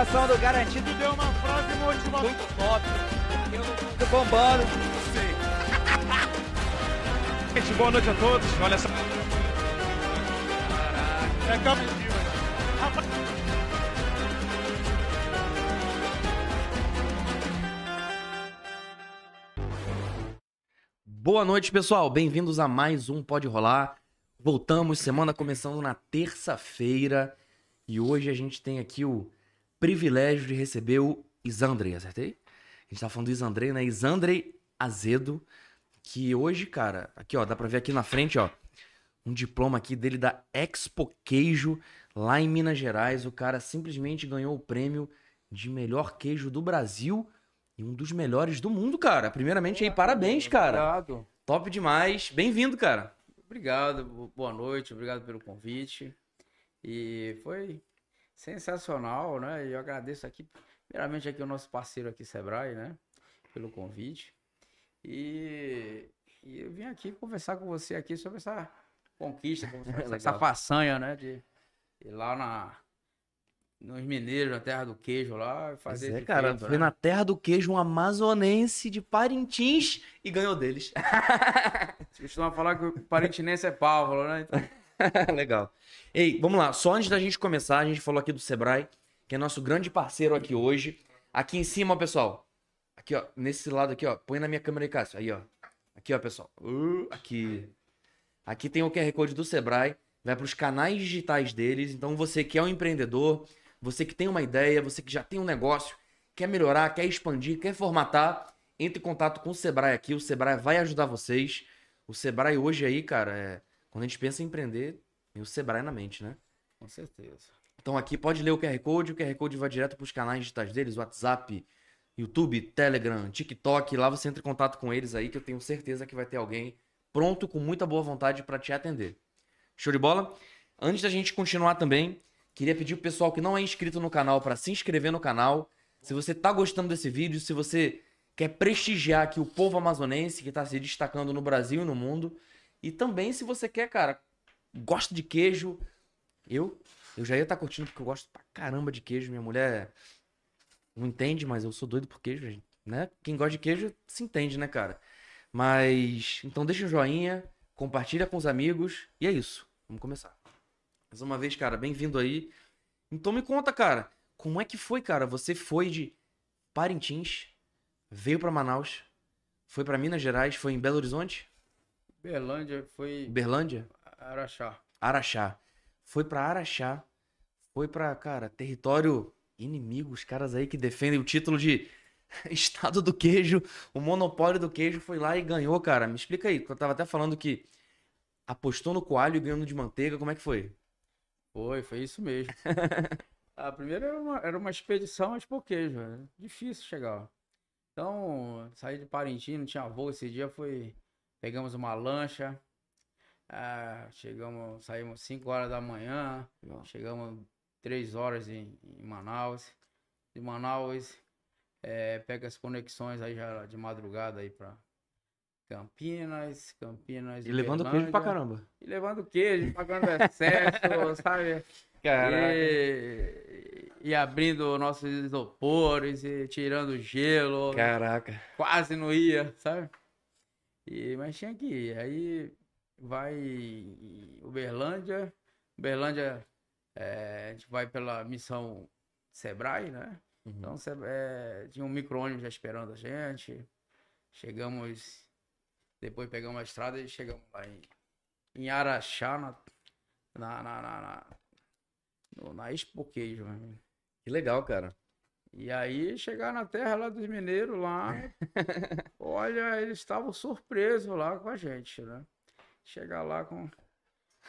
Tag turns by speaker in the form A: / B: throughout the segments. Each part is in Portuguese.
A: apresentação do Garantido.
B: Deu uma frase motivadora.
A: Muito top. Eu tô bombando.
B: Sim. Gente, boa noite a todos. Olha só. É
C: Boa noite, pessoal. Bem-vindos a mais um Pode Rolar. Voltamos, semana começando na terça-feira. E hoje a gente tem aqui o privilégio de receber o Isandrei, acertei? A gente tá falando do Isandrei, né? Isandrei Azedo, que hoje, cara, aqui ó, dá pra ver aqui na frente, ó, um diploma aqui dele da Expo Queijo, lá em Minas Gerais. O cara simplesmente ganhou o prêmio de melhor queijo do Brasil e um dos melhores do mundo, cara. Primeiramente aí, parabéns, cara.
D: Obrigado.
C: Top demais. Bem-vindo, cara.
D: Obrigado, bo- boa noite, obrigado pelo convite. E foi sensacional, né? E eu agradeço aqui, primeiramente aqui o nosso parceiro aqui, Sebrae, né? Pelo convite. E, e eu vim aqui conversar com você aqui sobre essa conquista, essa, essa façanha, né? De ir lá na, nos mineiros, na terra do queijo lá,
C: Pois
D: fazer
C: é,
D: esse
C: cara. Foi
D: né?
C: na terra do queijo um amazonense de Parintins e ganhou deles.
D: Você costuma falar que o parintinense é pávolo, né? Então,
C: Legal. Ei, vamos lá. Só antes da gente começar, a gente falou aqui do Sebrae, que é nosso grande parceiro aqui hoje. Aqui em cima, pessoal. Aqui, ó. Nesse lado aqui, ó. Põe na minha câmera aí, Cássio. Aí, ó. Aqui, ó, pessoal. Uh, aqui. Aqui tem o QR Code do Sebrae. Vai para os canais digitais deles. Então, você que é um empreendedor, você que tem uma ideia, você que já tem um negócio, quer melhorar, quer expandir, quer formatar, entre em contato com o Sebrae aqui. O Sebrae vai ajudar vocês. O Sebrae hoje aí, cara, é... quando a gente pensa em empreender, tem o Sebrae na mente, né?
D: com certeza.
C: Então aqui pode ler o QR Code, o QR Code vai direto para os canais digitais deles, WhatsApp, YouTube, Telegram, TikTok, lá você entra em contato com eles aí que eu tenho certeza que vai ter alguém pronto com muita boa vontade para te atender. Show de bola? Antes da gente continuar também, queria pedir pro pessoal que não é inscrito no canal para se inscrever no canal. Se você tá gostando desse vídeo, se você quer prestigiar aqui o povo amazonense que tá se destacando no Brasil e no mundo, e também se você quer, cara, gosta de queijo, eu eu já ia estar curtindo porque eu gosto pra caramba de queijo. Minha mulher não entende, mas eu sou doido por queijo, gente, né? Quem gosta de queijo se entende, né, cara? Mas então deixa o joinha, compartilha com os amigos e é isso. Vamos começar. Mais uma vez, cara, bem-vindo aí. Então me conta, cara, como é que foi, cara? Você foi de Parintins, veio pra Manaus, foi pra Minas Gerais, foi em Belo Horizonte,
D: Berlândia foi
C: Berlândia,
D: Araxá.
C: Araxá. Foi pra Araxá. Foi pra, cara, território inimigo. Os caras aí que defendem o título de Estado do Queijo, o monopólio do queijo foi lá e ganhou, cara. Me explica aí. Eu tava até falando que apostou no coalho e ganhou no de manteiga. Como é que foi?
D: Foi, foi isso mesmo. A primeira era uma, era uma expedição a Expo Queijo, era difícil chegar. Então, saí de Parintins, não tinha voo esse dia, foi... Pegamos uma lancha, ah, chegamos, saímos 5 horas da manhã,
C: Legal.
D: chegamos 3 horas em, em Manaus. De Manaus, eh, pega as conexões aí já de madrugada aí pra Campinas, Campinas...
C: E levando queijo pra caramba.
D: E levando queijo, pagando excesso, sabe? E, e abrindo nossos isopores e tirando gelo.
C: Caraca.
D: Quase não ia, sabe? E, mas tinha que ir. Aí vai Uberlândia. Uberlândia, é, a gente vai pela missão Sebrae, né?
C: Uhum.
D: Então é, tinha um micro-ônibus já esperando a gente. Chegamos, depois pegamos a estrada e chegamos lá em, em Araxá, na, na, na, na, na, no- na Expo Queijo, né?
C: Que legal, cara.
D: E aí chegar na terra lá dos mineiros lá, olha, eles estavam surpresos lá com a gente, né? Chegar lá com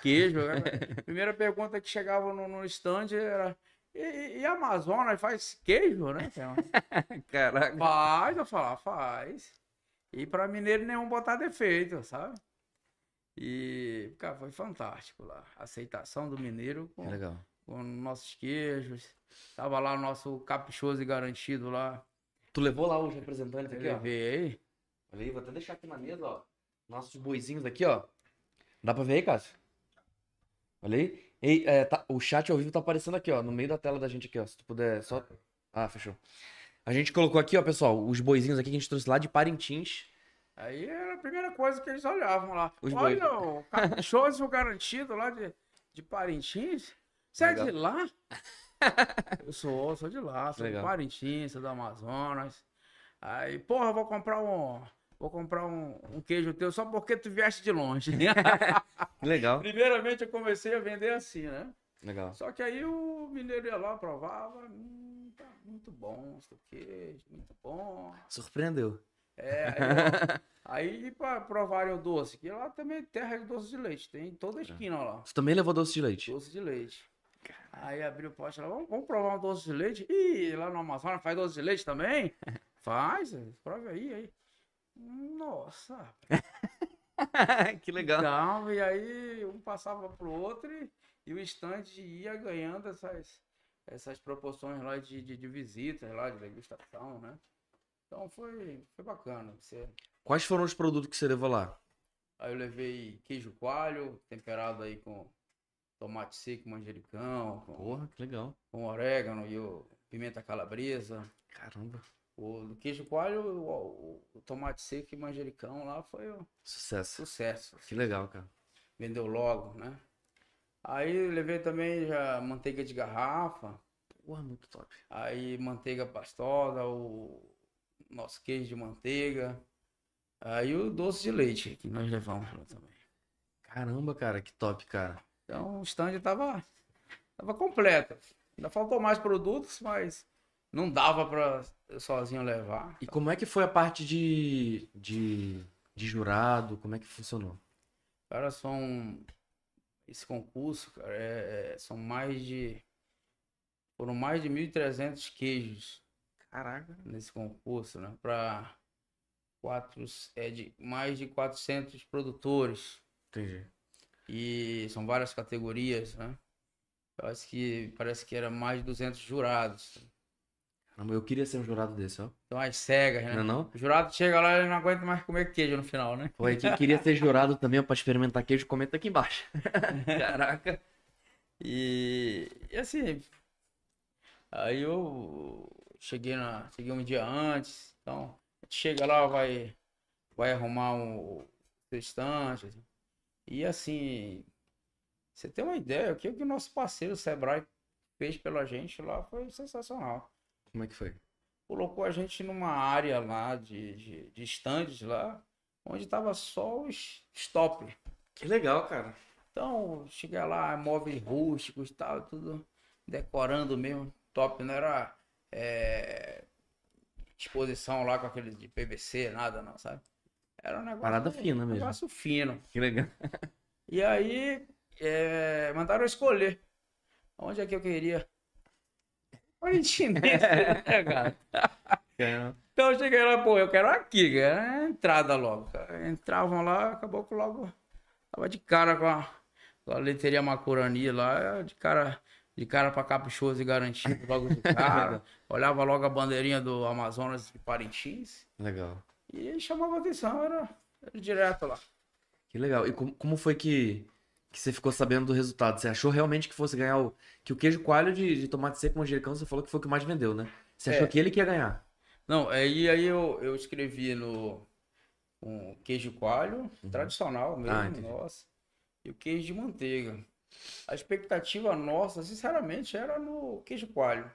D: queijo. né? Primeira pergunta que chegava no, no stand era e, e- a Amazonas faz queijo, né?
C: Caraca.
D: Faz, eu falar, faz. E para mineiro nenhum botar defeito, sabe? E, cara, foi fantástico lá. A aceitação do mineiro
C: Que legal.
D: Com nossos queijos. Tava lá o nosso caprichoso e garantido lá.
C: Tu levou lá os representantes aqui,
D: Eu
C: ó.
D: levei.
C: Olha aí, vou até deixar aqui na mesa, ó. Nossos boizinhos aqui, ó. Dá pra ver aí, Cássio? Olha aí. Ei, é, tá- o chat ao vivo tá aparecendo aqui, ó, no meio da tela da gente aqui, ó. Se tu puder só. Ah, fechou. A gente colocou aqui, ó, pessoal, os boizinhos aqui que a gente trouxe lá de Parintins.
D: Aí era a primeira coisa que eles olhavam lá.
C: Os
D: Olha, o cachorro garantido lá de, de Parintins. Você é de lá? eu sou, sou de lá, sou
C: Legal.
D: de Parintins, sou do Amazonas. Aí, porra, vou comprar um. Vou comprar um, um queijo teu só porque tu vieste de longe.
C: Legal.
D: Primeiramente eu comecei a vender assim, né?
C: Legal.
D: Só que aí o mineiro ia lá, provava, hum, tá muito bom esse teu queijo, muito bom.
C: Surpreendeu.
D: É, aí, aí para provarem o doce, que lá também é terra de doce de leite, tem em toda a esquina lá,
C: Tu também levou doce de leite.
D: doce de leite. Aí abriu o pote lá, vamos, vamos provar um doce de leite? Ih, lá no Amazonas faz doce de leite também? Faz, prova aí, aí. Nossa,
C: que legal.
D: Não, e aí um passava pro outro e, e o estande ia ganhando essas, essas proporções lá de, de, de visitas, lá de degustação, né? Então foi, foi bacana. Você...
C: Quais foram os produtos que você levou lá?
D: Aí eu levei queijo coalho, temperado aí com tomate seco, manjericão, com,
C: Porra, que legal.
D: com orégano e o pimenta calabresa.
C: Caramba.
D: O do queijo coalho, o, o- o tomate seco e manjericão lá foi um
C: Sucesso.
D: sucesso.
C: Que legal, cara.
D: vendeu logo, né? Aí levei também já manteiga de garrafa,
C: Porra, muito top.
D: aí manteiga pastosa, o nosso queijo de manteiga, aí o doce de leite que nós levamos lá também.
C: Caramba, cara, que top, cara.
D: Então o stand tava, tava completo. Ainda faltou mais produtos, mas não dava para sozinho levar.
C: E como é que foi a parte de, de, de jurado? Como é que funcionou?
D: Cara, são. Esse concurso, cara, é- é- são mais de. Foram mais de 1.300 queijos
C: Caraca.
D: nesse concurso, né? Para quatro, é de mais de 400 produtores.
C: Entendi.
D: E são várias categorias, né? Parece que, parece que era mais de 200 jurados.
C: Caramba, eu queria ser um jurado desse, ó.
D: Então as cegas, né?
C: Não é não?
D: O jurado chega lá e não aguenta mais comer queijo no final, né?
C: Pô, e quem queria ser jurado também pra experimentar queijo, comenta aqui embaixo.
D: Caraca. E, e assim, aí eu cheguei na, cheguei um dia antes, então chega lá, vai, vai arrumar um seu estante. E assim, você tem uma ideia, o que, o nosso parceiro Sebrae fez pela gente lá foi sensacional.
C: Como é que foi?
D: Colocou a gente numa área lá de, de, de estandes lá, onde tava só os stop.
C: Que legal, cara.
D: Então, cheguei lá, móveis rústicos e tal, tudo decorando mesmo, top, não era é, exposição lá com aquele de PVC, nada não, sabe? Era um negócio.
C: Parada fina mesmo.
D: negócio fino.
C: Que legal.
D: E aí, é, mandaram eu escolher onde é que eu queria. Originense, né, cara? Então eu cheguei lá, pô, eu quero aqui, cara. É a entrada logo. cara. Entravam lá, acabou que logo tava de cara com a, com a leiteria Macurani lá, de cara, de cara pra caprichoso e garantido logo de cara. Olhava logo a bandeirinha do Amazonas de Parintins
C: Legal.
D: E chamava atenção, era, era direto lá.
C: Que legal. E como, como foi que, que você ficou sabendo do resultado? Você achou realmente que fosse ganhar o. Que o queijo coalho de, de tomate seco manjericão, você falou que foi o que mais vendeu, né? Você achou
D: É.
C: que ele que ia ganhar?
D: Não, aí, aí eu, eu escrevi no um queijo coalho, tradicional mesmo,
C: Ah,
D: nossa, e o queijo de manteiga. A expectativa nossa, sinceramente, era no queijo coalho.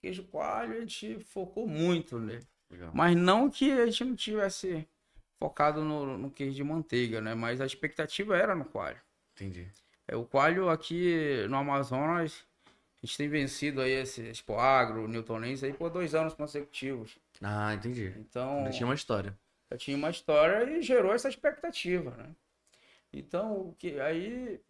D: Queijo coalho a gente focou muito nele.
C: Legal.
D: Mas não que a gente não tivesse focado no, no queijo de manteiga, né? Mas a expectativa era no coalho.
C: Entendi.
D: É, o coalho aqui no Amazonas, a gente tem vencido aí esse Expo Agro, Newtonense aí por dois anos consecutivos.
C: Ah, entendi.
D: Então,
C: Ainda tinha uma história.
D: eu tinha uma história e gerou essa expectativa, né? Então, o que aí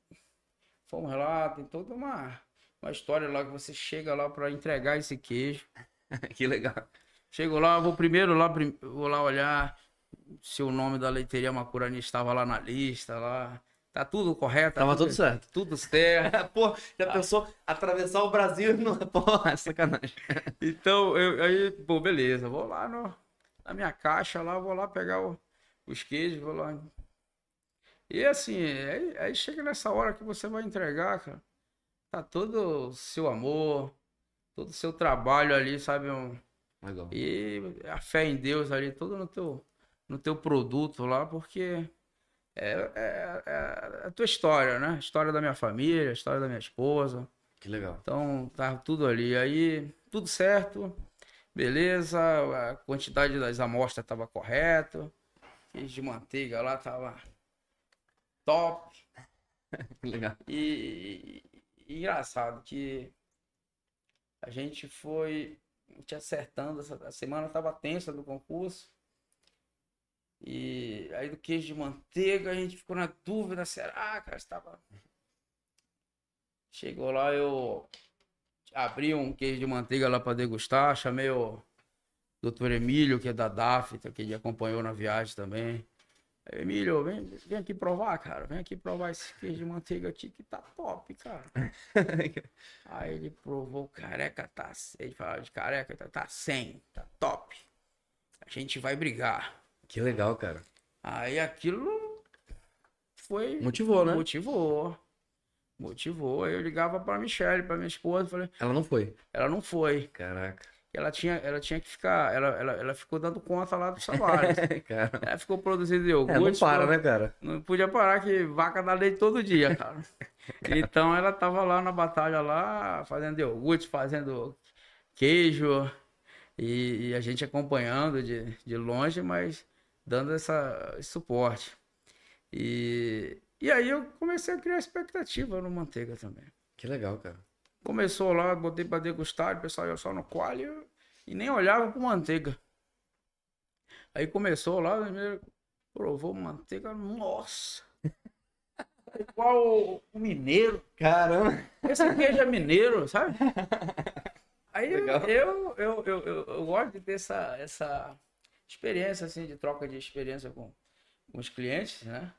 D: fomos lá, tem toda uma, uma história lá que você chega lá para entregar esse queijo.
C: que legal.
D: Chego lá, vou primeiro lá, vou lá olhar se o nome da leiteria Macurani estava lá na lista, lá. Tá tudo correto? tá
C: Tava tudo certo.
D: Tudo certo.
C: Pô, já pensou atravessar o Brasil e não. Porra, é sacanagem.
D: Então, eu, aí, pô, beleza, vou lá no, na minha caixa lá, vou lá pegar o- os queijos, vou lá E assim, aí, aí chega nessa hora que você vai entregar, cara. Tá todo o seu amor, todo o seu trabalho ali, sabe? Um-
C: Legal.
D: e a fé em Deus ali, todo no teu, no teu produto lá, porque é, é- é a tua história, né? A história da minha família, a história da minha esposa.
C: Que legal.
D: Então, tá tudo ali. Aí, tudo certo, beleza, a quantidade das amostras tava correta, queijo de manteiga lá tava top.
C: Que legal.
D: E, e- engraçado que a gente foi te acertando, essa semana tava tensa do concurso. E aí do queijo de manteiga a gente ficou na dúvida, será, cara, estava Chegou lá, eu abri um queijo de manteiga lá para degustar, chamei o Dr. Emílio, que é da DAFTA, que acompanhou na viagem também. Emílio, vem, vem aqui provar, cara. Vem aqui provar esse queijo de manteiga aqui que tá top, cara. Aí ele provou, careca tá. Ele falava de careca, tá, tá 100, tá top. A gente vai brigar.
C: Que legal, cara.
D: Aí aquilo foi.
C: Motivou, né?
D: Motivou. Motivou. Aí eu ligava pra Michelle, pra minha esposa, falei,
C: Ela não foi.
D: ela não foi.
C: Caraca.
D: Ela tinha, ela tinha que ficar. Ela, ela, ela ficou dando conta lá do salário.
C: cara.
D: ela ficou produzindo
C: É,
D: iogurte.
C: não para, né, cara?
D: Não podia parar que vaca dá leite todo dia, cara. Então ela tava lá na batalha lá, fazendo iogurte, fazendo queijo. E, e a gente acompanhando de, de longe, mas dando essa, esse suporte. E, e aí eu comecei a criar expectativa no manteiga também.
C: Que legal, cara.
D: Começou lá, botei pra degustar, o pessoal ia só no quali e nem olhava pro manteiga. Aí começou lá, primeiro provou manteiga, nossa! Igual o, o mineiro.
C: Caramba.
D: Esse queijo é mineiro, sabe? Aí eu, eu, eu, eu, eu gosto de ter essa, essa experiência, assim, de troca de experiência com, com os clientes, né?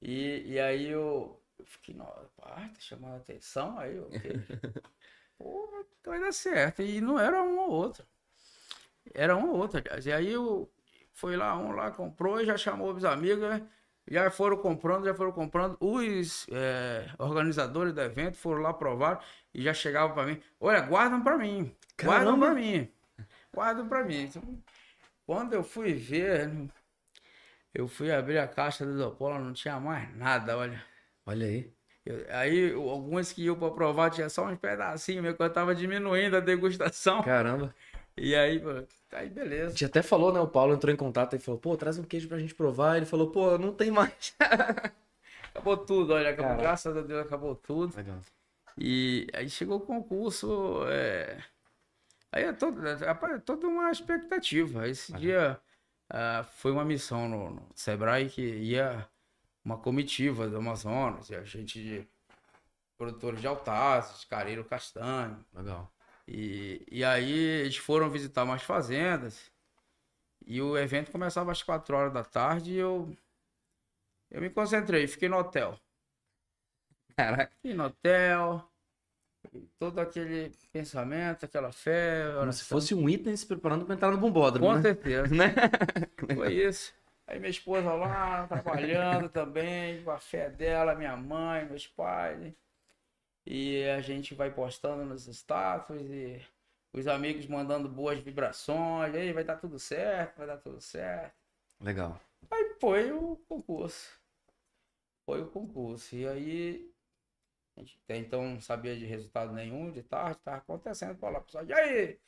D: E, e aí eu, eu fiquei, nossa, pá, tá chamando a atenção, aí ok. Pô, então vai dar certo. E não era um ou outro. Era um ou outro, aliás. E aí eu foi lá, um lá comprou e já chamou os amigos, né? já foram comprando, já foram comprando. Os é, organizadores do evento foram lá provar e já chegavam para mim. Olha, guardam para mim. Guardam para mim. Guardam para mim. Então, quando eu fui ver, eu fui abrir a caixa do isopor, não tinha mais nada, olha.
C: Olha aí.
D: Eu- aí alguns que iam para provar tinha só uns pedacinhos, meio que eu tava diminuindo a degustação.
C: Caramba.
D: E aí, pô, aí
C: A
D: beleza.
C: gente até falou, né? O Paulo entrou em contato e falou, pô, traz um queijo pra gente provar. Ele falou, pô, não tem mais.
D: Acabou tudo, olha, acabou, graças a Deus acabou tudo.
C: Legal.
D: E aí chegou o concurso, é... aí é, todo, é toda uma expectativa. Esse dia ah, foi uma missão no, no Sebrae que ia uma comitiva do Amazonas, e a gente de produtores de altaços, careiro castanho.
C: Legal.
D: E, e aí eles foram visitar umas fazendas e o evento começava às 4 horas da tarde e eu, eu me concentrei, fiquei no hotel.
C: Caraca.
D: Fiquei no hotel, todo aquele pensamento, aquela fé.
C: Como se fosse um item se preparando pra entrar no bombódromo,
D: Com
C: né?
D: certeza.
C: Né?
D: Foi isso. Aí minha esposa lá, trabalhando também, com a fé dela, minha mãe, meus pais. E a gente vai postando nos status e os amigos mandando boas vibrações. Aí vai dar tudo certo, vai dar tudo certo.
C: Legal.
D: Aí foi o concurso. Foi o concurso. E aí, a gente até então não sabia de resultado nenhum, de tarde, tava acontecendo pra lá. Pessoal, e aí?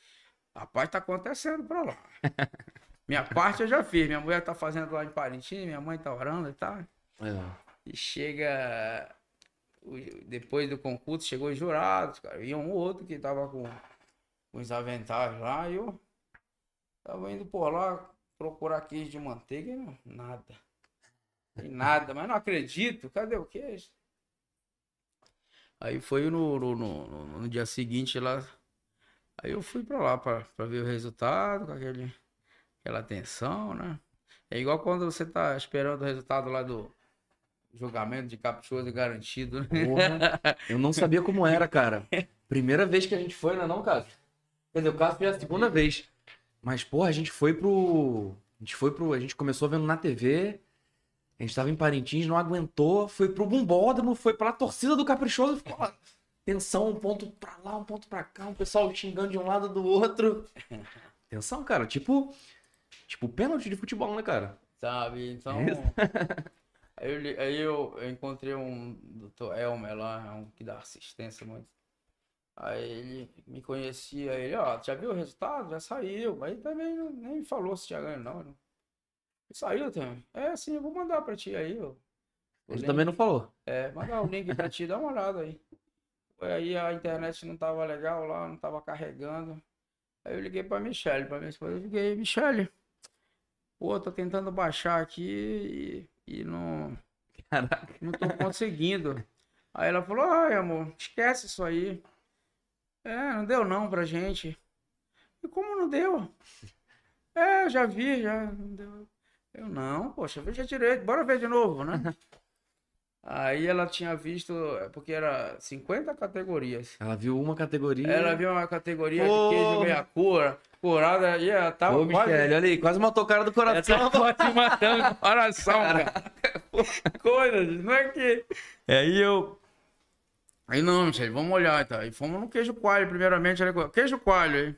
D: Rapaz, tá acontecendo pra lá. Minha parte eu já fiz. Minha mulher tá fazendo lá em Parintins, minha mãe tá orando e tal.
C: Legal.
D: E chega. Depois do concurso, chegou os jurados, cara. E um ou outro que tava com, com os aventais lá. E eu tava indo por lá procurar queijo de manteiga e não, nada. E nada, mas não acredito. Cadê o queijo? Aí foi no, no, no, no- no dia seguinte lá. Aí eu fui pra lá pra, pra ver o resultado, com aquele, aquela tensão, né? É igual quando você tá esperando o resultado lá do julgamento de caprichoso garantido, né?
C: Porra, eu não sabia como era, cara. Primeira vez que a gente foi, não é não, Cássio? Quer dizer, o Cássio já é a segunda vez. Mas, porra, a gente foi pro... A gente foi pro... A gente começou vendo na TV. A gente tava em Parintins, não aguentou, foi pro Bumbódromo, foi pra torcida do Caprichoso, ficou lá. Tensão, um ponto pra lá, um ponto pra cá, um pessoal xingando de um lado do outro. Tensão, cara, tipo. Tipo pênalti de futebol, né, cara?
D: Sabe? Então. aí eu, aí eu, eu encontrei um doutor Elmer lá, é um que dá assistência muito. Aí ele me conhecia, ele, ó, já viu o resultado? Já saiu. Aí também não- nem me falou se tinha ganho, não. Saiu também. É assim, eu vou mandar pra ti aí, ó.
C: Ele
D: link.
C: também não falou.
D: É, mandar o link pra ti, dá uma olhada aí. Aí a internet não tava legal lá, não tava carregando. Aí eu liguei pra Michelle, pra minha esposa, eu liguei, Michelle, pô, tô tentando baixar aqui e, e não,
C: Caraca.
D: não tô conseguindo. Aí ela falou, ai amor, esquece isso aí. É, não deu não pra gente. E como não deu? É, eu já vi, já não deu. Eu não, poxa, veja direito, bora ver de novo, né? Aí ela tinha visto, é, porque era 50 categorias.
C: Ela viu uma categoria.
D: Ela viu uma categoria
C: Pô.
D: de queijo meia cura, curada, e ela tava
C: Ô,
D: quase...
C: Michele, olha aí, quase matou o cara do coração.
D: tá quase matando o coração, cara. Coisas, não é que. Aí eu. Aí não, Michele, vamos olhar, tá? Aí fomos no queijo coalho, primeiramente. Ela... Queijo coalho aí.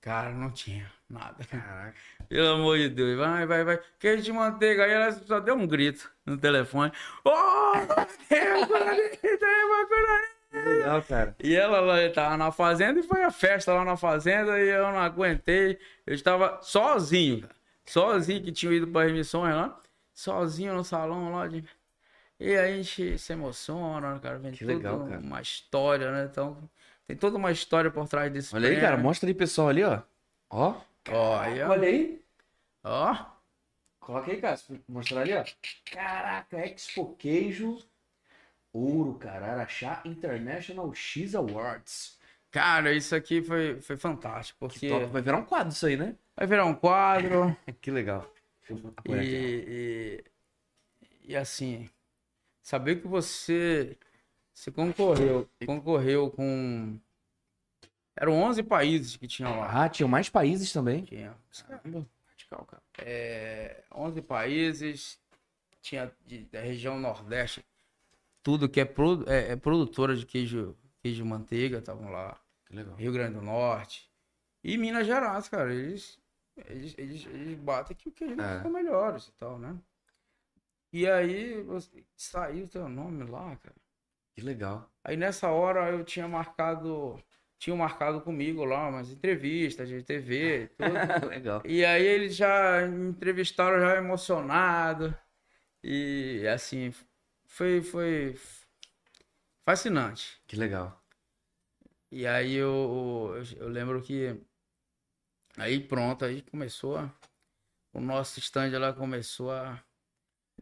D: Cara, não tinha nada.
C: Caraca.
D: Pelo amor de Deus, vai, vai, vai. Queijo de manteiga. Aí ela só deu um grito no telefone. Ô, coisa tem uma coisa
C: Legal, cara.
D: e ela lá tava na fazenda e foi a festa lá na fazenda e eu não aguentei. Eu estava sozinho, cara. Sozinho que tinha ido para as missões lá. Sozinho no salão lá. De... E aí a gente se emociona, cara. Vem
C: Que
D: toda
C: legal, cara.
D: uma história, né? Então, tem toda uma história por trás desse
C: Olha aí,
D: prêmio.
C: cara, mostra aí, pessoal, ali, ó. Ó.
D: Ó, aí, ó.
C: Olha aí.
D: Ó.
C: Coloca aí, cara. Mostrar ali, ó. Caraca, Expo Queijo Ouro, cara. Araxá International X Awards.
D: Cara, isso aqui foi, foi fantástico,
C: Que
D: porque.
C: Vai virar um quadro isso aí, né?
D: vai virar um quadro.
C: Que legal.
D: E, e, e assim, saber que você, você concorreu, concorreu com. Eram 11 países que tinham lá.
C: Ah, tinha mais países também.
D: Tinha.
C: Caramba. Radical, cara.
D: É, 11 países, tinha de- da região Nordeste, tudo que é, produ- é, é produtora de queijo, queijo manteiga, estavam lá.
C: Que legal.
D: Rio Grande do Norte. E Minas Gerais, cara, eles, eles, eles, eles batem que o queijo
C: É.
D: ficou melhores e tal, né? E aí você- saiu o teu nome lá, cara.
C: Que legal.
D: Aí nessa hora eu tinha marcado, tinha marcado comigo lá umas entrevistas de TV, tudo.
C: legal.
D: e aí eles já me entrevistaram já emocionado. E assim, foi, foi fascinante.
C: Que legal.
D: E aí eu, eu, eu lembro que aí pronto, aí começou a, o nosso stand lá começou a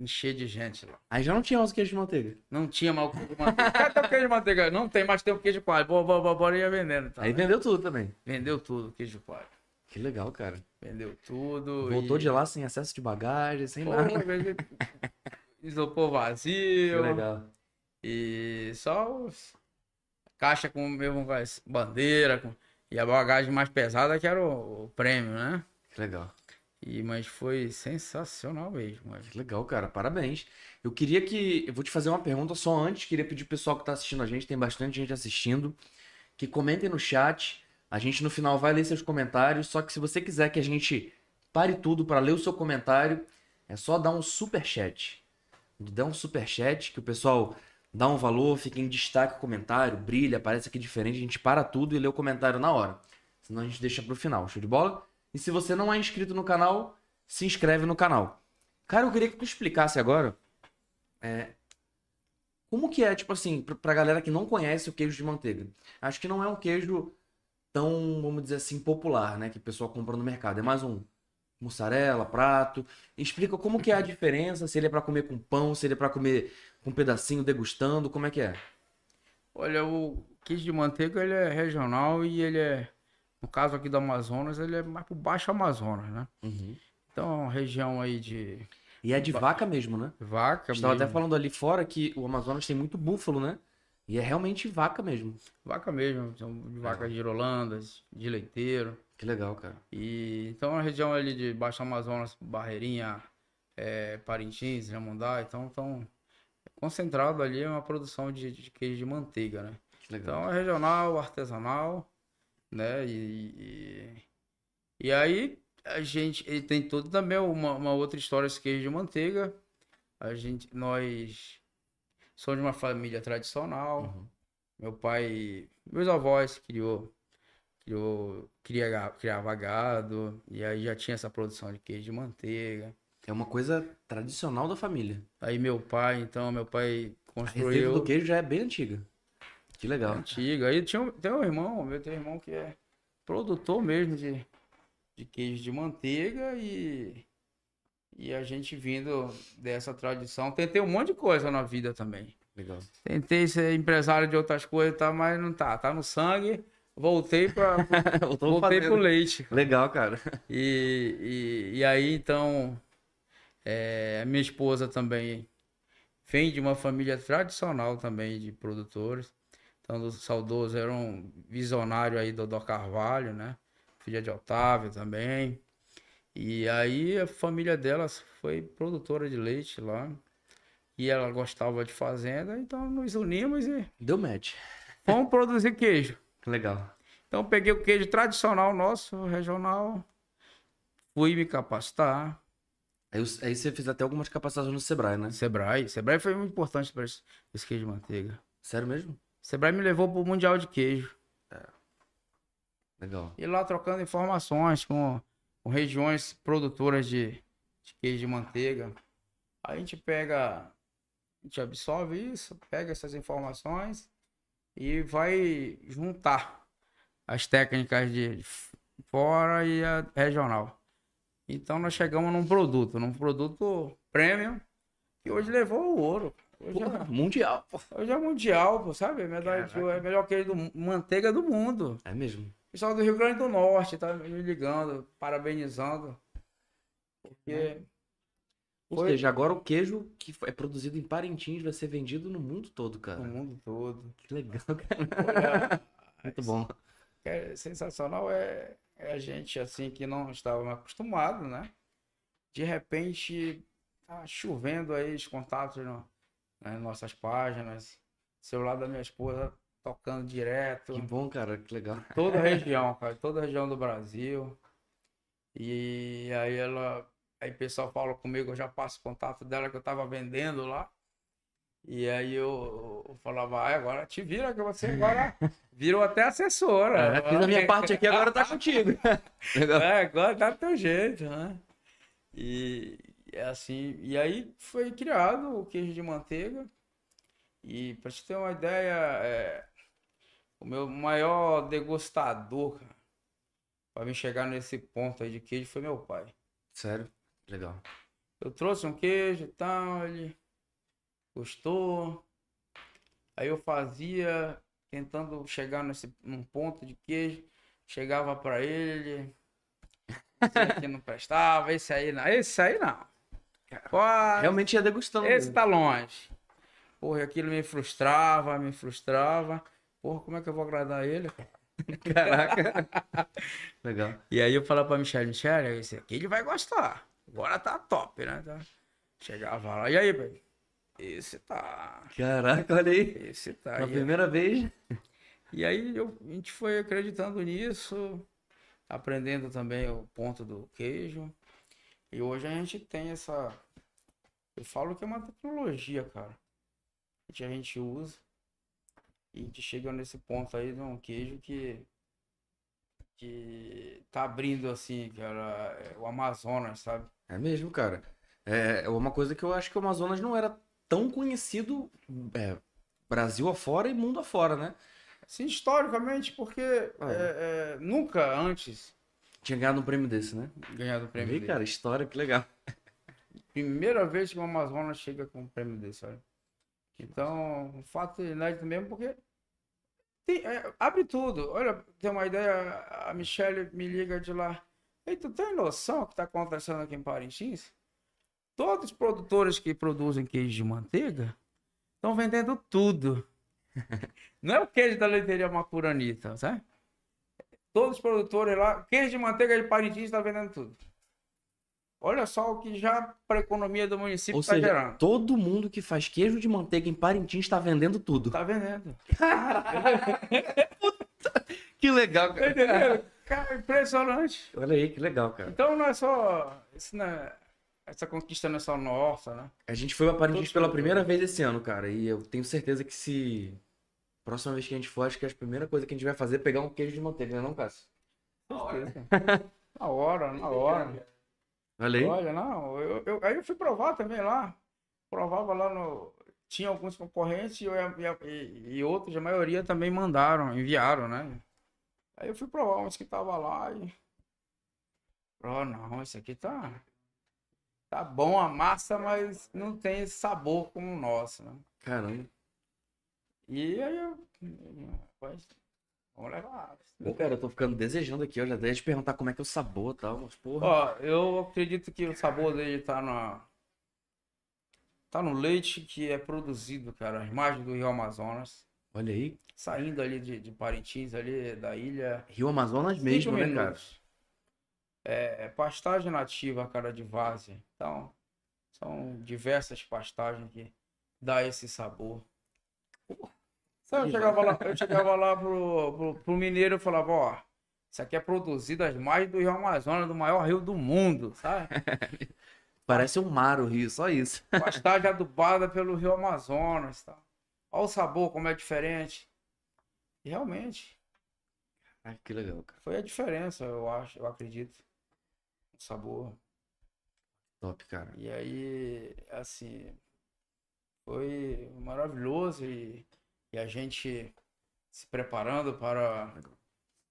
D: encher de gente lá.
C: Aí já não tinha os queijos de manteiga.
D: Não tinha mais o queijo de manteiga. Cadê o queijo de manteiga? Não tem mais, tem o queijo de coalho. Bora, bora, bora, ia vendendo. Tá,
C: Aí
D: né?
C: vendeu tudo também.
D: Vendeu tudo, queijo de coalho.
C: Que legal, cara.
D: Vendeu tudo.
C: Voltou
D: e...
C: de lá sem acesso de bagagem, sem
D: Pô,
C: nada.
D: Isopor
C: Que
D: vazio.
C: legal.
D: E só os... caixa com mesmo com as bandeira com... e a bagagem mais pesada que era o, o prêmio, né?
C: Que legal.
D: E, mas foi sensacional mesmo. mas-
C: Que legal, cara. Parabéns. Eu queria que. Eu vou te fazer uma pergunta só antes. Queria pedir pro pessoal que tá assistindo a gente, tem bastante gente assistindo, que comentem no chat. A gente no final vai ler seus comentários. Só que se você quiser que a gente pare tudo para ler o seu comentário, é só dar um super chat. Dá um super chat que o pessoal dá um valor, fica em destaque o comentário, brilha, aparece aqui diferente, a gente para tudo e lê o comentário na hora. Senão a gente deixa pro final, show de bola? E se você não é inscrito no canal, se inscreve no canal. Cara, eu queria que tu explicasse agora é, como que é, tipo assim, pra galera que não conhece o queijo de manteiga. Acho que não é um queijo tão, vamos dizer assim, popular, né? Que o pessoal compra no mercado. É mais um mussarela, prato. Explica como que é a diferença, se ele é pra comer com pão, se ele é pra comer com um pedacinho degustando, como é que é?
D: Olha, o queijo de manteiga ele é regional e ele é, no caso aqui do Amazonas, ele é mais pro Baixo Amazonas, né? Então, é uma região aí de
C: E é de vaca mesmo, né?
D: vaca.
C: A gente tava até falando ali fora que o Amazonas tem muito búfalo, né? E é realmente vaca mesmo.
D: Vaca mesmo, são de vaca de Rolandas, de leiteiro.
C: Que legal, cara.
D: E então a região ali de Baixo Amazonas, Barreirinha, é, Parintins, Jamundá, então estão concentrado ali é uma produção de, de queijo de manteiga, né?
C: Que legal.
D: Então é regional, artesanal, né? E, e, e aí a gente e tem todo também uma, uma outra história esse queijo de manteiga. A gente, nós somos de uma família tradicional.
C: Uhum.
D: Meu pai, meus avós criou, criou, cria, criava gado e aí já tinha essa produção de queijo de manteiga.
C: É uma coisa tradicional da família.
D: Aí meu pai, então, meu pai
C: A receita
D: construiu
C: do queijo já é bem antiga. Que legal.
D: antigo. Aí tinha, um- tem um irmão, meu tem um irmão que é produtor mesmo de, de queijo de manteiga e, e a gente vindo dessa tradição. Tentei um monte de coisa na vida também.
C: Legal.
D: Tentei ser empresário de outras coisas, tá, mas não tá. Tá no sangue. Voltei para voltei
C: fazendo.
D: pro leite.
C: Legal, cara.
D: E, e, e aí, então, é, a minha esposa também vem de uma família tradicional também de produtores. Então, o saudoso era um visionário aí, Dodó Carvalho, né? Filha de Otávio também. E aí, a família delas foi produtora de leite lá. E ela gostava de fazenda, então nos unimos e
C: Deu match.
D: fomos produzir queijo.
C: Legal.
D: Então peguei o queijo tradicional nosso, regional, fui me capacitar.
C: Aí, aí você fez até algumas capacitações no Sebrae, né?
D: Sebrae, Sebrae foi muito importante para esse, esse queijo de manteiga.
C: Sério mesmo?
D: Sebrae me levou para o Mundial de Queijo.
C: Legal.
D: E lá trocando informações com, com regiões produtoras de, de queijo de manteiga. Aí a gente pega, a gente absorve isso, pega essas informações e vai juntar as técnicas de fora e a regional. Então nós chegamos num produto, num produto premium, que hoje levou o ouro. Hoje
C: Porra,
D: é,
C: mundial,
D: hoje é mundial, pô, sabe? Medalha de ouro, é melhor queijo do manteiga do mundo.
C: É mesmo.
D: Pessoal do Rio Grande do Norte tá me ligando, parabenizando. Porque
C: Ou
D: Foi.
C: seja, agora o queijo que é produzido em Parintins vai ser vendido no mundo todo, cara.
D: no mundo todo.
C: Que legal, cara. Muito bom.
D: É sensacional é, é a gente assim que não estava acostumado, né? De repente tá chovendo aí os contatos no, nas nossas páginas. Celular da minha esposa tocando direto.
C: Que bom, cara. Que legal.
D: Toda a região, cara, toda a região do Brasil. E aí ela, aí o pessoal fala comigo, eu já passo contato dela que eu tava vendendo lá. E aí eu, eu falava, ah, agora te vira que você agora virou até assessora.
C: É, fiz a minha parte aqui, agora tá contigo.
D: É, agora dá do teu jeito, né? E é assim, e aí foi criado o queijo de manteiga. E pra te ter uma ideia, é, o meu maior degustador, cara, pra me chegar nesse ponto aí de queijo foi meu pai.
C: Sério? Legal.
D: Eu trouxe um queijo e tal, ele gostou. Aí eu fazia, tentando chegar nesse, num ponto de queijo, chegava pra ele, esse aqui não prestava, esse aí não, esse aí não. Pô,
C: Realmente ia degustando.
D: esse
C: mesmo.
D: tá longe. Porra, aquilo me frustrava, me frustrava. Porra, como é que eu vou agradar ele?
C: Caraca. Legal.
D: E aí eu falava pra Michelle, Michelle, esse aqui ele vai gostar. Agora tá top, né? Tá- Chegava lá, e aí, velho? Esse tá.
C: Caraca, olha aí.
D: Esse tá.
C: Na primeira vez.
D: e aí eu- a gente foi acreditando nisso, aprendendo também o ponto do queijo. E hoje a gente tem essa. Eu falo que é uma tecnologia, cara. Que a gente usa. E a gente chega nesse ponto aí de um queijo que. Que tá abrindo assim, cara, é o Amazonas, sabe?
C: É mesmo, cara. É uma coisa que eu acho que o Amazonas não era tão conhecido é, Brasil afora e mundo afora, né?
D: Sim, historicamente, porque é, é, nunca antes
C: Tinha ganhado um prêmio desse, né?
D: ganhado o prêmio dele.
C: cara, história, que legal.
D: Primeira vez que o Amazonas chega com um prêmio desse, olha. Então, um fato inédito mesmo, porque tem- é, abre tudo. Olha, tem uma ideia, a Michelle me liga de lá. Ei, tu tem noção do que está acontecendo aqui em Parintins? Todos os produtores que produzem queijo de manteiga estão vendendo tudo. Não é o queijo da leiteria Macuranita, sabe? Todos os produtores lá, queijo de manteiga de Parintins está vendendo tudo. Olha só o que já para a economia do município está gerando.
C: todo mundo que faz queijo de manteiga em Parintins está vendendo tudo.
D: Tá vendendo.
C: Que legal, cara.
D: entendendo? Cara, impressionante.
C: Olha aí, que legal, cara.
D: Então não é só. Não é- essa conquista não é só nossa, né?
C: A gente foi pra Parintins pela primeira vez esse ano, cara. E eu tenho certeza que se. Próxima vez que a gente for, acho que a primeira coisa que a gente vai fazer é pegar um queijo de manteiga, né, não, Cássio?
D: Na hora, na hora.
C: Olha aí.
D: Olha, não, eu, eu- aí eu fui provar também lá. Provava lá no. Tinha alguns concorrentes e, eu- e- e- outros, a maioria também mandaram, enviaram, né? Aí eu fui provar uns que tava lá e. Oh, não, esse aqui tá. Tá bom a massa, mas não tem esse sabor como o nosso, né?
C: Caramba.
D: E aí eu. Vamos levar.
C: Pô, cara, eu tô ficando desejando aqui, olha, até te perguntar como é que é o sabor e tal, mas porra.
D: Ó, eu acredito que o sabor dele tá na. Tá no leite que é produzido, cara, as margens do Rio Amazonas.
C: Olha aí.
D: Saindo ali de, de Parintins, ali da ilha.
C: Rio Amazonas mesmo, né, cara?
D: É, é pastagem nativa, cara, de várzea. Então, são diversas pastagens que dá esse sabor. Então, eu chegava lá, eu chegava lá pro, pro, pro mineiro e falava, ó, isso aqui é produzido às margens do Rio Amazonas, do maior rio do mundo, sabe?
C: Parece um mar o rio, só isso.
D: Pastagem adubada pelo Rio Amazonas, tá? Olha o sabor como é diferente. E realmente,
C: Ai, que legal, cara.
D: foi a diferença, eu acho, eu acredito. O sabor.
C: Top, cara.
D: E aí, assim, foi maravilhoso e, e a gente se preparando para,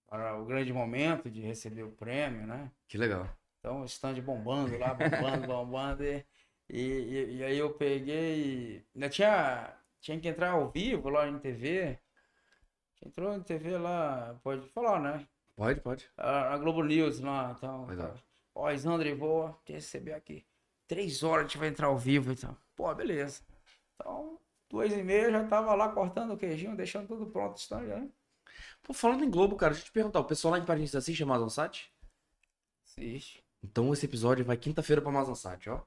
D: para o grande momento de receber o prêmio, né?
C: Que legal.
D: Então, o stand bombando lá, bombando, bombando. E, e, e aí eu peguei. Ainda tinha, tinha que entrar ao vivo lá em TV. Entrou em TV lá, pode falar, né?
C: Pode, pode.
D: A, a Globo News lá então. Ó, Isandre, vou te receber aqui. Três horas a gente vai entrar ao vivo então. Pô, beleza. Então, duas e meia já tava lá cortando o queijinho, deixando tudo pronto, stand já.
C: Pô, falando em Globo, cara, deixa eu te perguntar, o pessoal lá em Parintins assiste Amazon Sat?
D: Assiste.
C: Então esse episódio vai quinta-feira pra Amazon Sat, ó.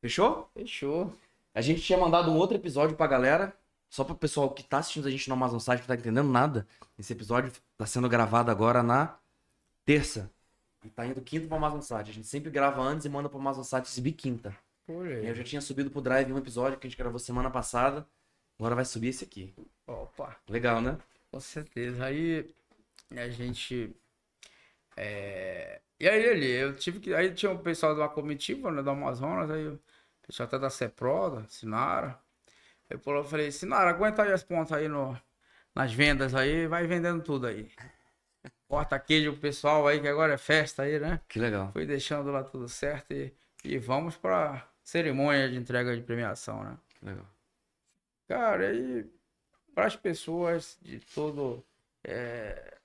C: Fechou?
D: fechou.
C: A gente tinha mandado um outro episódio pra galera, só pro pessoal que tá assistindo a gente no Amazon Site que tá entendendo nada. Esse episódio tá sendo gravado agora na terça. E tá indo quinta pro Amazon Site. A gente sempre grava antes e manda pro Amazon Site exibir quinta. Eu já tinha subido pro Drive um episódio que a gente gravou semana passada. Agora vai subir esse aqui.
D: Opa.
C: Legal, né?
D: Com certeza. Aí a gente. é, E aí ali, eu tive que. Aí tinha o pessoal de uma comitiva, né, do Amazonas, aí o pessoal até da Cepro, da Sinara. Eu falei, Sinara, aguenta aí as pontas aí no... nas vendas aí, vai vendendo tudo aí. Corta queijo pro pessoal aí, que agora é festa aí, né?
C: Que legal.
D: Fui deixando lá tudo certo e, e vamos pra cerimônia de entrega de premiação, né?
C: Legal.
D: Cara, e para as pessoas de todo, é,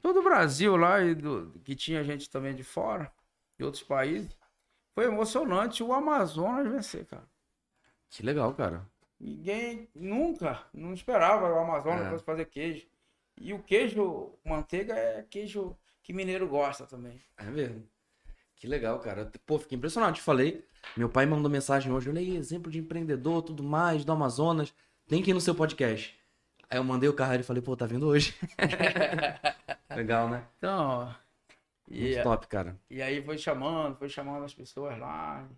D: todo o Brasil lá e do, que tinha gente também de fora, de outros países, foi emocionante o Amazonas vencer, cara.
C: Que legal, cara.
D: Ninguém nunca, não esperava o Amazonas
C: É.
D: fosse fazer queijo. E o queijo manteiga é queijo que mineiro gosta também.
C: É mesmo. Que legal, cara. Pô, fiquei impressionado. Te falei. Meu pai mandou mensagem hoje. Olha aí, exemplo de empreendedor, tudo mais, do Amazonas. Tem que ir no seu podcast. Aí eu mandei o carro e falei, pô, tá vindo hoje. legal, né?
D: Então, e,
C: top, cara.
D: E aí foi chamando, foi chamando as pessoas lá.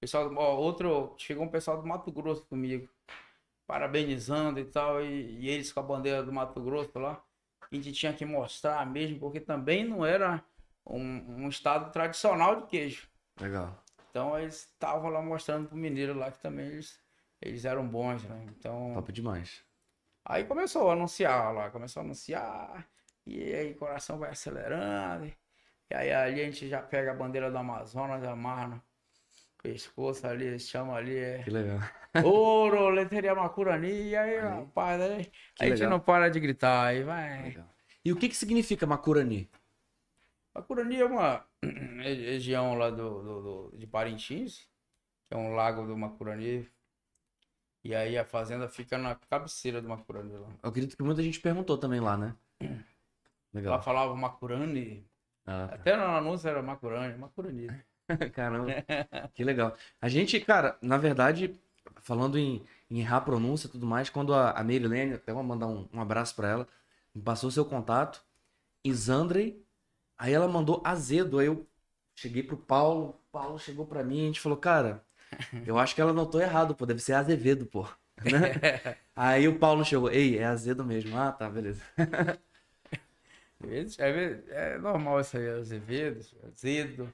D: Pessoal, ó, outro, chegou um pessoal do Mato Grosso comigo, parabenizando e tal, e, e eles com a bandeira do Mato Grosso lá. A gente tinha que mostrar mesmo, porque também não era um, um estado tradicional de queijo.
C: Legal.
D: Então eles estavam lá mostrando pro mineiro lá que também eles, eles eram bons, né? Então.
C: Top demais.
D: Aí começou a anunciar lá, começou a anunciar, e aí o coração vai acelerando. E aí ali a gente já pega a bandeira do Amazonas, amarra no pescoço ali, eles chamam ali, é
C: Que legal.
D: ouro, leteria Macurani, e aí, rapaz, aí,
C: Que
D: a gente não para de gritar, aí vai.
C: legal. E o que que significa Macurani?
D: Macurani é uma região lá do, do- do- de Parintins, que é um lago do Macurani. E aí a fazenda fica na cabeceira do Macurani lá.
C: Eu acredito que muita gente perguntou também lá, né?
D: Lá
C: Legal.
D: falava Macurani,
C: Ah, tá.
D: Até no anúncio era Macurani, Macurani.
C: Caramba, que legal. A gente, cara, na verdade, falando em, em errar a pronúncia e tudo mais, quando a, a Merilene, até vou mandar um, um abraço pra ela, me passou seu contato, Isandre, aí ela mandou azedo, aí eu cheguei pro Paulo, o Paulo chegou pra mim, a gente falou, cara, eu acho que ela notou errado, pô, deve ser Azevedo, pô. Né? aí o Paulo chegou, ei, é azedo mesmo. Ah, tá, beleza.
D: É normal isso aí, Azevedo, Azedo.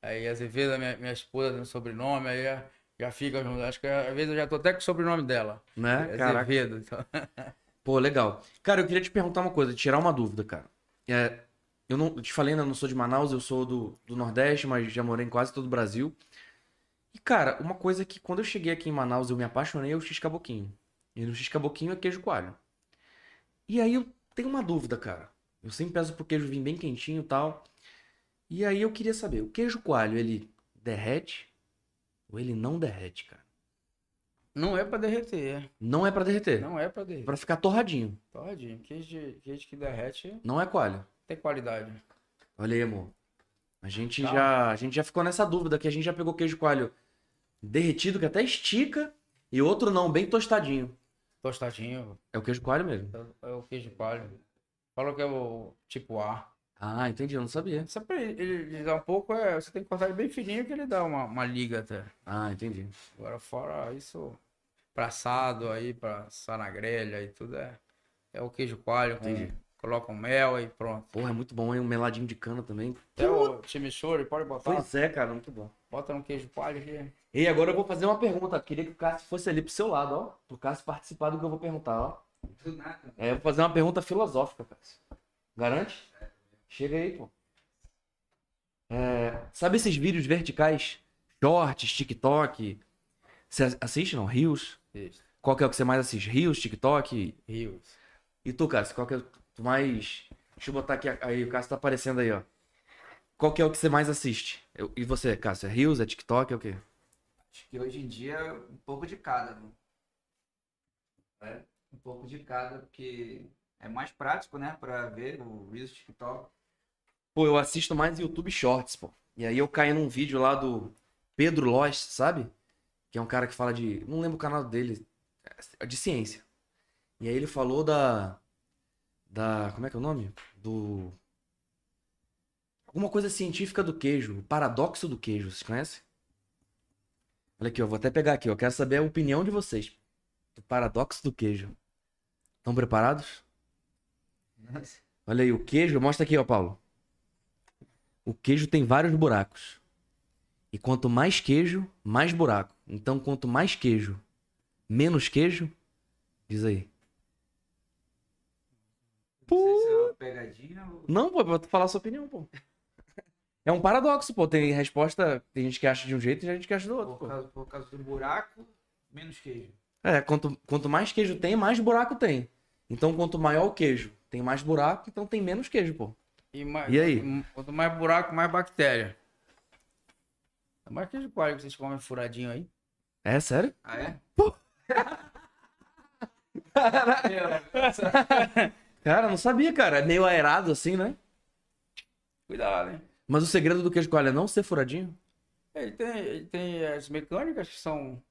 D: Aí Azevedo, a minha, minha esposa tem um sobrenome, aí já, já fica. Acho que às vezes eu já tô até com o sobrenome dela.
C: Né?
D: É. Azevedo. Então.
C: Pô, legal. Cara, eu queria te perguntar uma coisa, tirar uma dúvida, cara. É, eu não eu te falei, né? Eu não sou de Manaus, eu sou do, do Nordeste, mas já morei em quase todo o Brasil. E, cara, uma coisa que quando eu cheguei aqui em Manaus eu me apaixonei é o X-Caboquinho. E no X-Caboquinho é queijo coalho. E aí eu tenho uma dúvida, cara. Eu sempre peço pro queijo vir bem quentinho e tal. E aí eu queria saber, o queijo coalho, ele derrete ou ele não derrete, cara?
D: Não é pra derreter.
C: Não é pra derreter,
D: Não é pra
C: é
D: derreter.
C: pra ficar torradinho.
D: Todinho. Queijo, de- queijo que derrete
C: Não é coalho.
D: Tem qualidade.
C: Olha aí, amor. A gente
D: Calma.
C: já, a gente já ficou nessa dúvida que a gente já pegou queijo coalho derretido que até estica e outro não, bem tostadinho.
D: Tostadinho.
C: É o queijo coalho mesmo.
D: É o queijo palho. Falou que é o tipo A.
C: Ah, entendi, eu não sabia.
D: Só pra ele, ele dá um pouco, é, você tem que cortar ele bem fininho que ele dá uma, uma liga até.
C: Ah, entendi.
D: Agora fora isso, pra assado aí, pra assar na grelha e tudo é, é o queijo coalho,
C: Entendi.
D: Um mel e pronto.
C: Porra, é muito bom, hein? Um meladinho de cana também.
D: Até o chimichurri, pode botar,
C: Pois é, cara, muito bom.
D: bota no queijo coalho aqui.
C: E agora eu vou fazer uma pergunta. Queria que o Cássio fosse ali pro seu lado, ó. Pro Cássio participar do que eu vou perguntar, ó.
A: Do nada.
C: É, eu vou fazer uma pergunta filosófica, Cássio. Garante? Chega aí, pô. É, sabe esses vídeos verticais? Shorts, TikTok? Você assiste, não? Rios?
D: Isso.
C: Qual que é o que você mais assiste? Rios, TikTok?
D: Rios.
C: E tu, Cássio, qual que é tu mais... Deixa eu botar aqui, aí o Cássio tá aparecendo aí, ó. Qual que é o que você mais assiste? Eu- E você, Cássio? É Rios, é TikTok, é o quê?
A: Acho que hoje em dia um pouco de cada, né? É, um pouco de cada, porque é mais prático, né? Pra ver o Reels TikTok.
C: Pô, eu assisto mais YouTube Shorts, pô. E aí eu caí num vídeo lá do Pedro Lost, sabe? Que é um cara que fala de. Não lembro o canal dele. é De ciência. E aí ele falou da. Da. Como é que é o nome? Do. Alguma coisa científica do queijo. O paradoxo do queijo. Vocês conhecem? Olha aqui, eu vou até pegar aqui. Eu quero saber a opinião de vocês. Do paradoxo do queijo. Estão preparados? Olha aí, o queijo. Mostra aqui, ó, Paulo. O queijo tem vários buracos. E quanto mais queijo, mais buraco. Então, quanto mais queijo, menos queijo, diz aí.
A: Não sei se é uma pegadinha ou...
C: Não, pô, pra tu falar a sua opinião, pô. É um paradoxo, pô. Tem resposta, tem gente que acha de um jeito e gente que acha do outro,
A: Por
C: pô.
A: causa, por causa do buraco, menos queijo.
C: É, quanto, quanto mais queijo tem, mais buraco tem. Então, quanto maior o queijo, tem mais buraco, então tem menos queijo, pô.
D: E, mais,
C: E aí?
D: Quanto mais buraco, mais bactéria. É mais queijo coalho que vocês comem furadinho aí.
C: É sério?
A: Ah, é?
C: Cara, não sabia, cara. É meio aerado assim, né?
D: Cuidado, hein?
C: Mas o segredo do queijo coalho é não ser furadinho?
D: Ele tem, ele tem as mecânicas que são,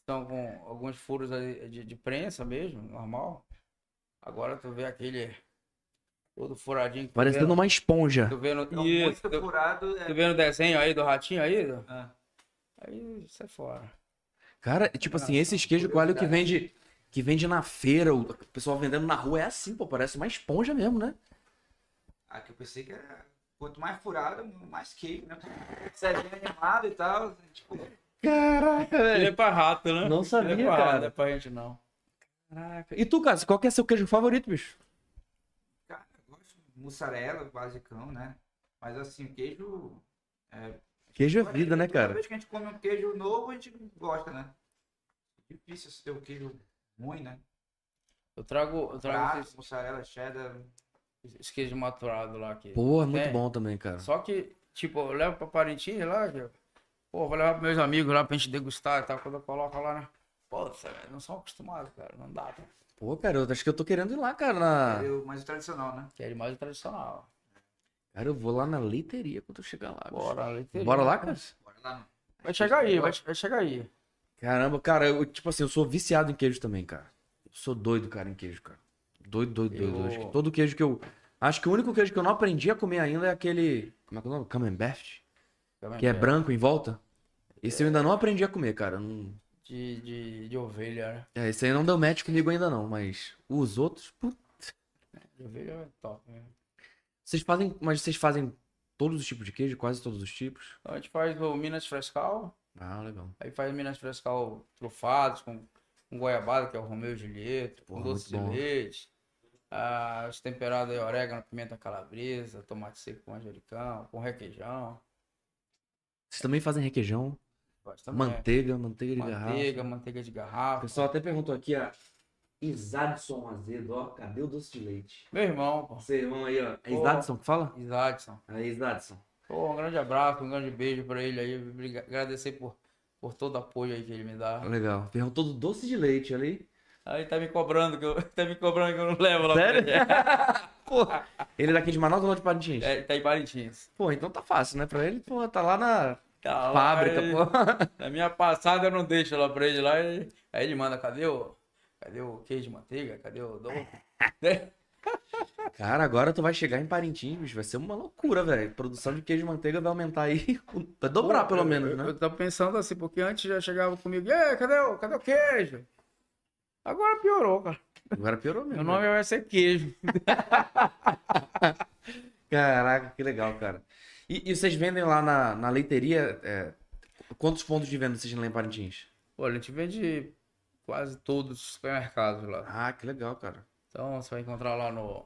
D: estão com alguns furos ali de, de prensa mesmo, normal. Agora tu vê aquele todo furadinho. que tu
C: Parecendo
D: vê,
C: uma esponja.
D: Tu vê no,
A: Então,
D: isso,
A: muito
D: tu,
A: furado
D: tu
A: é...
D: vê no desenho aí do ratinho aí? do-
A: Ah,
D: Aí sai fora.
C: Cara, tipo assim, esses queijo coalho que vende, que vende na feira, o pessoal vendendo na rua é assim, pô, parece uma esponja mesmo, né?
A: ah, que eu pensei que era... Quanto mais furado, mais queijo, né? É bem animado e tal, tipo...
C: Caraca,
D: Ele é
C: velho.
D: pra rato, né?
C: Não sabia,
D: Ele é pra rato,
C: cara.
D: não é pra gente não.
C: Caraca. E tu, Cássio, qual que é seu queijo favorito, bicho?
A: Cara, eu gosto de mussarela, basicão, né? Mas assim, o queijo... É...
C: Queijo é vida, né,
A: Toda
C: cara?
A: vez que a gente come um queijo novo, a gente gosta, né? Difícil ter um queijo ruim, né?
D: Eu trago, eu trago
A: Prato,
D: esse,
A: mussarela, cheddar...
D: esse queijo maturado lá aqui.
C: Porra, muito
D: É.
C: bom também, cara.
D: Só que, tipo, eu levo pra Parintins lá, que eu- pô, vou levar pros meus amigos lá pra gente degustar e tal. Quando eu coloco lá, né? Pô, cê- não são acostumados, cara. Não dá, cara.
C: Pô, cara, eu acho que eu tô querendo ir lá, cara, na...
A: Eu, mais o tradicional, né?
D: Quero mais o tradicional.
C: Cara, eu vou lá na leiteria quando eu chegar lá. bicho.
D: Bora, leiteria.
C: Bora lá, cara?
A: Bora lá.
D: Vai chegar aí, vai, vai chegar aí.
C: Caramba, cara, eu, tipo assim, eu sou viciado em queijo também, cara. Eu sou doido, cara, em queijo, cara. Doido, doido, doido.
D: Eu-
C: Acho que todo queijo que eu. Acho que o único queijo que eu não aprendi a comer ainda é aquele. Como é que é o nome? Camembert? Que é branco em volta. Esse eu ainda não aprendi a comer, cara. Não...
D: De, de, de ovelha, né?
C: É, esse aí não deu match comigo ainda não, mas os outros, putz.
D: De ovelha é top. Né?
C: Vocês fazem, mas vocês fazem todos os tipos de queijo, quase todos os tipos?
D: Então a gente faz o Minas Frescal,
C: Ah, legal.
D: aí faz Minas Frescal trufados com, com goiabada, que é o Romeu e Julieta, com doce de
C: bom.
D: leite. Ah, os temperados aí, orégano, pimenta calabresa, tomate seco com manjericão, com requeijão.
C: Vocês também fazem requeijão,
D: também.
C: manteiga, manteiga de garrafa.
D: Manteiga, manteiga de
C: O
D: garrafa.
C: pessoal até perguntou aqui, ó. Isadson Azedo, ó. Cadê o doce de leite?
D: Meu irmão, pô.
C: Seu irmão aí, ó. É. Isadson que fala?
D: Isadson.
C: Aí, Isadson.
D: Pô, um grande abraço, um grande beijo pra ele aí. Agradecer por, por todo o apoio aí que ele me dá.
C: Legal. Perguntou do doce de leite ali.
D: Aí tá me cobrando que eu, tá me cobrando que eu não levo lá
C: Sério?
D: pra ele.
C: Ele é daqui de Manaus ou lá de Parintins?
D: É, tá em Parintins.
C: Pô, então tá fácil, né? Pra ele, pô, tá lá na
D: Tá lá,
C: fábrica,
D: aí-
C: pô.
D: Na minha passada eu não deixo lá pra ele lá. e- Aí ele manda, cadê o. Cadê o queijo de manteiga? Cadê o doce?
C: Cara, agora tu vai chegar em Parintins, bicho, vai ser uma loucura, velho. Produção de queijo de manteiga vai aumentar aí, vai dobrar
D: Pô,
C: pelo
D: eu-
C: menos,
D: eu,
C: né?
D: Eu tô pensando assim, porque antes já chegava comigo, e cadê o, cadê o queijo? Agora piorou, cara.
C: Agora piorou
D: Meu
C: mesmo.
D: nome
C: né?
D: vai ser queijo.
C: Caraca, que legal, cara. E, e vocês vendem lá na, na leiteria, é, quantos pontos de venda vocês têm lá em Parintins?
D: Pô, a gente vende quase todos os supermercados lá.
C: Ah, que legal, cara.
D: Então você vai encontrar lá no.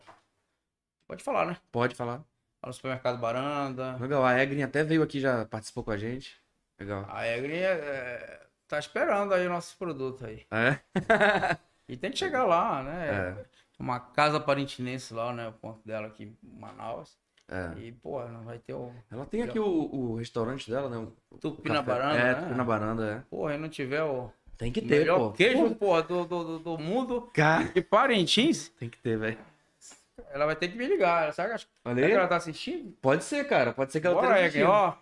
D: Pode falar, né?
C: Pode falar.
D: Lá no supermercado Baranda.
C: Legal, a Egrin até veio aqui, já participou com a gente. Legal.
D: A Egri é, tá esperando aí nossos produtos aí.
C: É?
D: E tem que chegar lá, né?
C: É.
D: Uma casa parintinense lá, né? O ponto dela aqui em Manaus.
C: É.
D: E, pô, não vai ter o
C: Ela tem aqui o, o restaurante dela, né? O
D: tupi na baranda,
C: É,
D: né?
C: tupi na baranda, é.
D: Porra, e não tiver o
C: Tem que ter,
D: melhor
C: pô.
D: queijo, porra, do, do, do, do mundo.
C: Cara,
D: E Parintins,
C: tem que ter, velho.
D: ela vai ter que me ligar. Sabe acho-
C: Olha
D: será
C: aí.
D: que ela tá assistindo?
C: Pode ser, cara. Pode ser que ela
D: Bora,
C: assistido.
D: ó.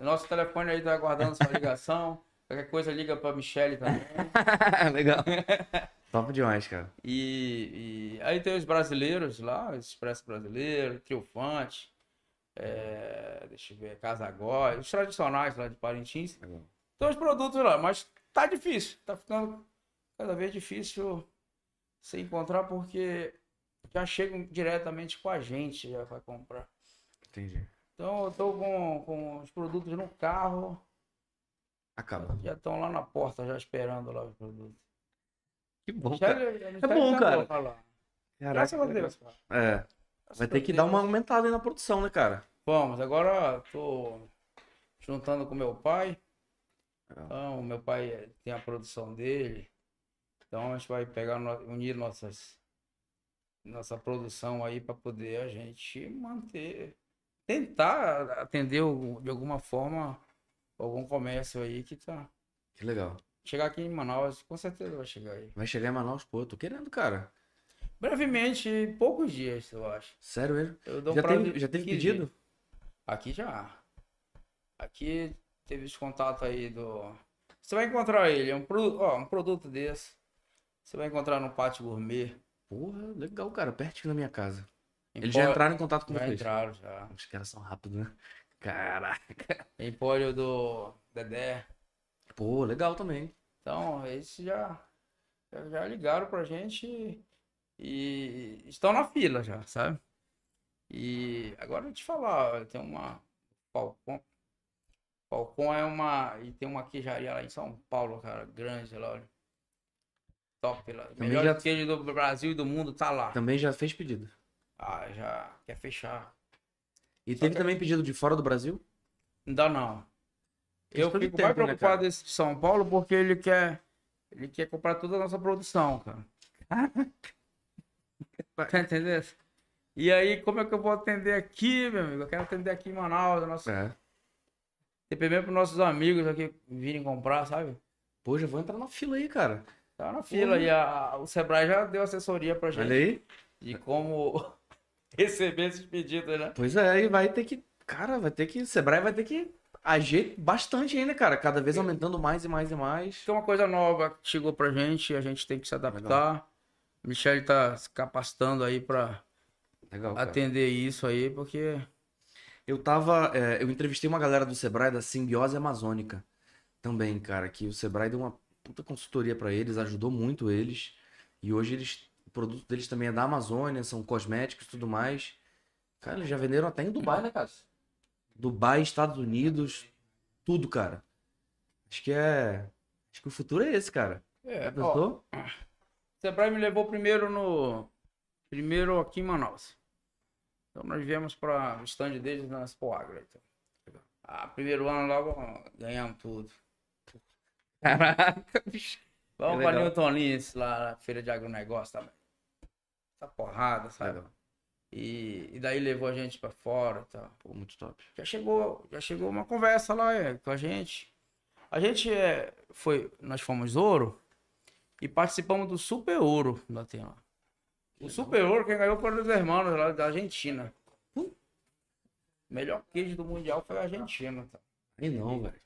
D: Nosso telefone aí tá aguardando sua ligação. Qualquer coisa liga pra Michelle também.
C: Legal. Top demais, cara.
D: E, e aí tem os brasileiros lá, Expresso Brasileiro, Triunfante, é, deixa eu ver, Casagói, os tradicionais lá de Parintins.
C: Legal.
D: Tem os produtos lá, mas tá difícil, tá ficando cada vez difícil se encontrar porque já chegam diretamente com a gente, já vai comprar.
C: Entendi.
D: Então eu tô com, com os produtos no carro,
C: Acaba.
D: já estão lá na porta, já esperando lá os produtos.
C: Que bom,
D: Já-
C: cara.
D: já-
C: É
D: já-
C: bom,
D: já
C: cara. Caraca,
D: Graças a. Deus, cara.
C: É.
D: Graças
C: Vai ter que
D: Deus.
C: dar uma aumentada aí na produção, né, cara?
D: Vamos, agora tô juntando com meu pai.
C: Legal.
D: Então, meu pai eh, tem a produção dele. Então a gente vai pegar, unir nossas nossa produção aí para poder a gente manter, tentar atender de alguma forma algum comércio aí que tá.
C: Que legal.
D: Chegar aqui em Manaus, com certeza vai chegar aí.
C: Vai chegar em Manaus, pô, tô querendo, cara.
D: Brevemente, em poucos dias, eu acho.
C: Sério mesmo?
D: Eu dou um
C: Já
D: prazo
C: teve, já teve
D: 15
C: pedido?
D: dias. Aqui já. Aqui teve esse contato aí do. Você vai encontrar ele, é um, pro... Ó, um produto desse. Você vai encontrar no Pátio Gourmet.
C: Porra, legal, cara. Pertinho da minha casa. Eles
D: Empório-
C: já entraram em contato com
D: Já
C: vocês.
D: entraram, já.
C: Os caras são rápidos, né? Caraca.
D: Empório do Dedé.
C: Pô, legal também.
D: Então, esses já, já, já ligaram pra gente e estão na fila já, sabe? E agora eu vou te falar, tem uma. Falcon é uma. E tem uma queijaria lá em São Paulo, cara, grande lá, olha. Top lá.
C: Também
D: Melhor
C: já-
D: queijo do Brasil e do mundo tá lá.
C: Também já fez pedido.
D: Ah, já quer fechar.
C: E
D: Só
C: teve
D: que-
C: também pedido de fora do Brasil?
D: Ainda não. Eu
C: Questão de
D: fico
C: tempo,
D: mais
C: né,
D: preocupado
C: cara?
D: desse de São Paulo porque ele quer. Ele quer comprar toda a nossa produção, cara. Tá entendendo? E aí, como é que eu vou atender aqui, meu amigo? Eu quero atender aqui em Manaus, nosso...
C: É.
D: TPM para nossos amigos aqui virem comprar, sabe?
C: Pô, já vou entrar na fila aí, cara.
D: Tá na fila e a- o Sebrae já deu assessoria pra gente
C: Olha aí.
D: de como receber esses pedidos, né?
C: Pois é, e vai ter que. Cara, vai ter que. Sebrae vai ter que agir bastante ainda, cara. Cada vez aumentando mais e mais e mais.
D: Tem uma coisa nova que chegou pra gente, a gente tem que se adaptar. Michele tá se capacitando aí pra
C: Legal.
D: Atender isso aí, porque
C: Eu tava. é, eu entrevistei uma galera do Sebrae da Simbiose Amazônica também, cara. Que o Sebrae deu uma puta consultoria pra eles, ajudou muito eles. E hoje eles. O produto deles também é da Amazônia, são cosméticos e tudo mais. Cara, eles já venderam até em Dubai, né, cara? Dubai, Estados Unidos, tudo, cara. Acho que é. Acho que o futuro é esse, cara.
D: é, ó? Sebrae me levou primeiro no. Primeiro aqui em Manaus. Então nós viemos para o stand deles na Expo Agro. Então. Ah, primeiro ano logo ganhamos tudo.
C: Caraca, bicho.
D: Vamos
C: Que
D: para. Newton Lins, lá na feira de agronegócio também. Essa porrada, sabe?
C: Legal.
D: E, e daí levou a gente para fora e tal.
C: Pô, muito top.
D: Já chegou, já chegou uma conversa lá é, com a gente. A gente é, foi, nós fomos ouro e participamos do Super Ouro da Atena. O Super Ouro quem ganhou foram os irmãos lá da Argentina.
C: Hum.
D: Melhor queijo do mundial foi a Argentina. Tá?
C: Aí não, velho.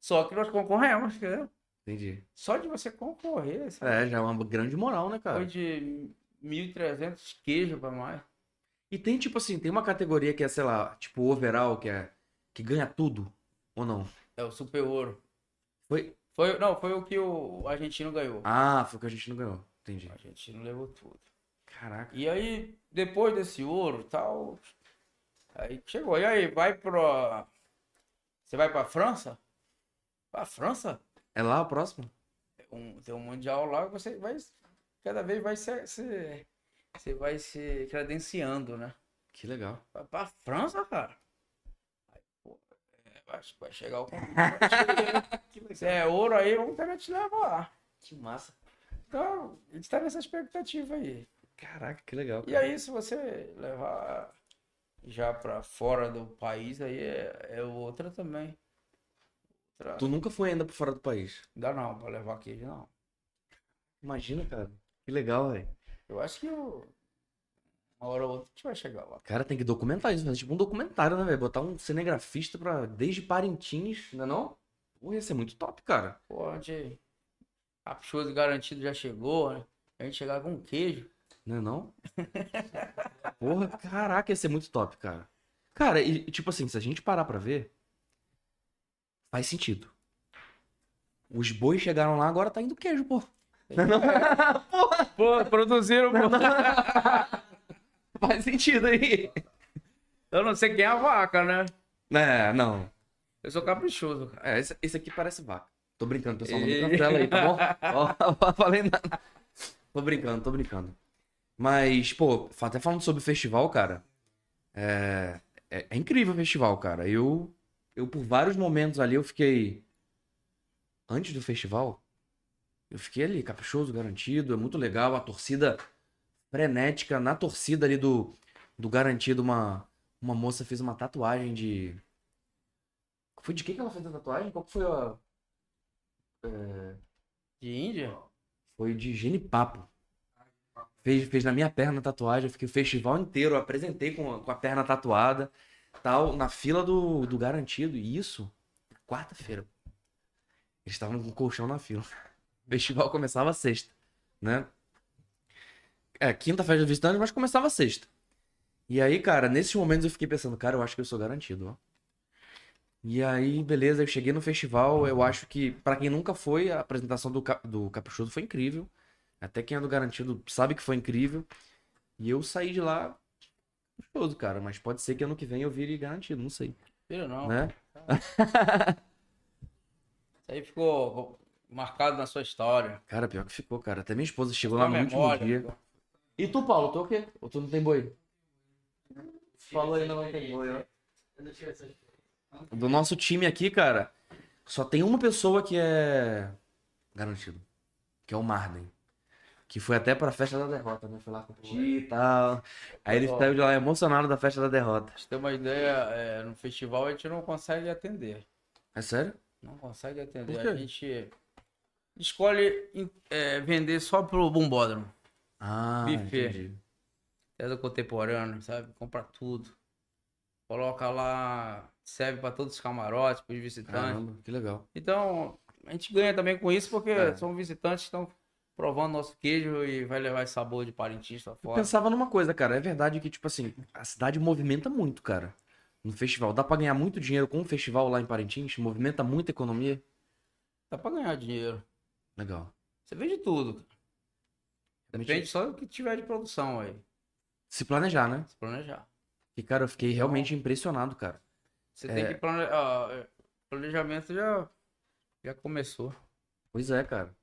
D: Só que nós concorremos, entendeu?
C: Entendi.
D: Só de você concorrer, sabe?
C: É, já é uma grande moral, né, cara?
D: foi de 1.300 queijos para mais.
C: E tem, tipo assim, tem uma categoria que é, sei lá, tipo overall, que é. que ganha tudo. Ou não?
D: É o Super Ouro.
C: Foi.
D: Foi, não, foi o que o argentino ganhou.
C: Ah, foi o que a gente não ganhou. Entendi.
D: O argentino levou tudo.
C: Caraca.
D: E aí, depois desse ouro e tal, aí chegou. E aí, vai pra. Você vai pra França? Pra França?
C: É lá o próximo?
D: Um, tem um mundial lá, você vai. Cada vez vai se. se- Você vai se credenciando, né?
C: Que legal.
D: Vai pra França, cara. Aí, pô, é, vai, vai chegar o. Se é ouro aí, vamos tentar te levar lá.
C: Que massa.
D: Então, a gente tá nessa expectativa aí.
C: Caraca, que legal.
D: E
C: cara.
D: aí, se você levar já pra fora do país, aí é, é outra também. Outra...
C: Tu nunca foi ainda por fora do país.
D: Dá não, pra levar queijo não.
C: Imagina, cara. Que legal, velho.
D: Eu acho que eu... uma hora ou outra a gente vai chegar lá.
C: Cara, tem que documentar isso, fazer tipo um documentário, né, velho? Botar um cinegrafista pra. Desde Parintins, não é não? Pô, ia ser muito top, cara.
D: Pô, a show garantido já chegou, né? A gente chegar com queijo.
C: Não é não? Porra, caraca, ia ser muito top, cara. Cara, e tipo assim, se a gente parar pra ver, faz sentido. Os bois chegaram lá, agora tá indo queijo, pô. Não, é não? Porra,
D: Pô, produziram, pô.
C: faz sentido aí.
D: Eu não sei quem é a vaca, né?
C: É, não.
D: Eu sou caprichoso, cara.
C: É, esse, esse aqui parece vaca. Tô brincando, pessoal. Não me cancela aí, tá bom? Ó, ó, falei nada. Tô brincando, tô brincando. Mas, pô, até falando sobre o festival, cara. É, é, é incrível o festival, cara. Eu, eu, por vários momentos ali, eu fiquei. Antes do festival, eu fiquei ali, caprichoso, garantido. É muito legal. A torcida frenética. Na torcida ali do, do garantido, uma, uma moça fez uma tatuagem de. Foi de que que ela fez a tatuagem? Qual que foi a. É,
D: De Índia?
C: foi de genipapo. Fez, fez na minha perna a tatuagem. Eu fiquei o festival inteiro. Eu apresentei com, a- com a perna tatuada. Tal, na fila do, do garantido. E isso, quarta-feira. Eles estavam com colchão na fila. O festival começava sexta, né? É, quinta festa do visitante, mas começava sexta. E aí, cara, nesses momentos eu fiquei pensando, cara, eu acho que eu sou garantido, ó. E aí, beleza, eu cheguei no festival, eu acho que, pra quem nunca foi, a apresentação do, do Caprichoso foi incrível. Até quem é do Garantido sabe que foi incrível. E eu saí de lá caprichoso, cara, mas pode ser que ano que vem eu vire Garantido, não sei,
D: Filho, não.
C: né?
D: Isso aí ficou marcado na sua história.
C: Cara, pior que ficou, cara. Até minha esposa chegou lá no último
D: memória.
C: dia. E tu, Paulo, tu é o quê? Ou tu não tem boi? Falou aí, não tem boi, ó. Do nosso time aqui, cara, só tem uma pessoa que é garantido. Que é o Marden. Que foi até pra festa da derrota, né? Foi lá curtir e tal. Aí ele saiu de lá emocionado da festa da derrota.
D: Pra você ter uma ideia, é, no festival a gente não consegue atender.
C: É sério?
D: Não consegue atender.
C: Por quê?
D: A gente escolhe é, vender só pro bombódromo.
C: Ah,
D: Buffet.
C: entendi.
D: peça contemporânea, sabe? Compra tudo. Coloca lá, serve para todos os camarotes, para os visitantes.
C: Caramba, que legal.
D: Então, a gente ganha também com isso, porque
C: É.
D: são visitantes que estão provando nosso queijo e vai levar esse sabor de Parintins pra
C: Eu
D: fora.
C: pensava numa coisa, cara. É verdade que, tipo assim, a cidade movimenta muito, cara. No festival. Dá pra ganhar muito dinheiro com o festival lá em Parintins? Movimenta muita economia?
D: Dá pra ganhar dinheiro.
C: Legal.
D: Você vende tudo. cara. Depende só do que tiver de produção aí.
C: Se planejar, né?
D: Se planejar.
C: E, cara, eu fiquei realmente impressionado, cara.
D: Você
C: É.
D: tem que planejar. planejamento já, já começou.
C: Pois é, cara.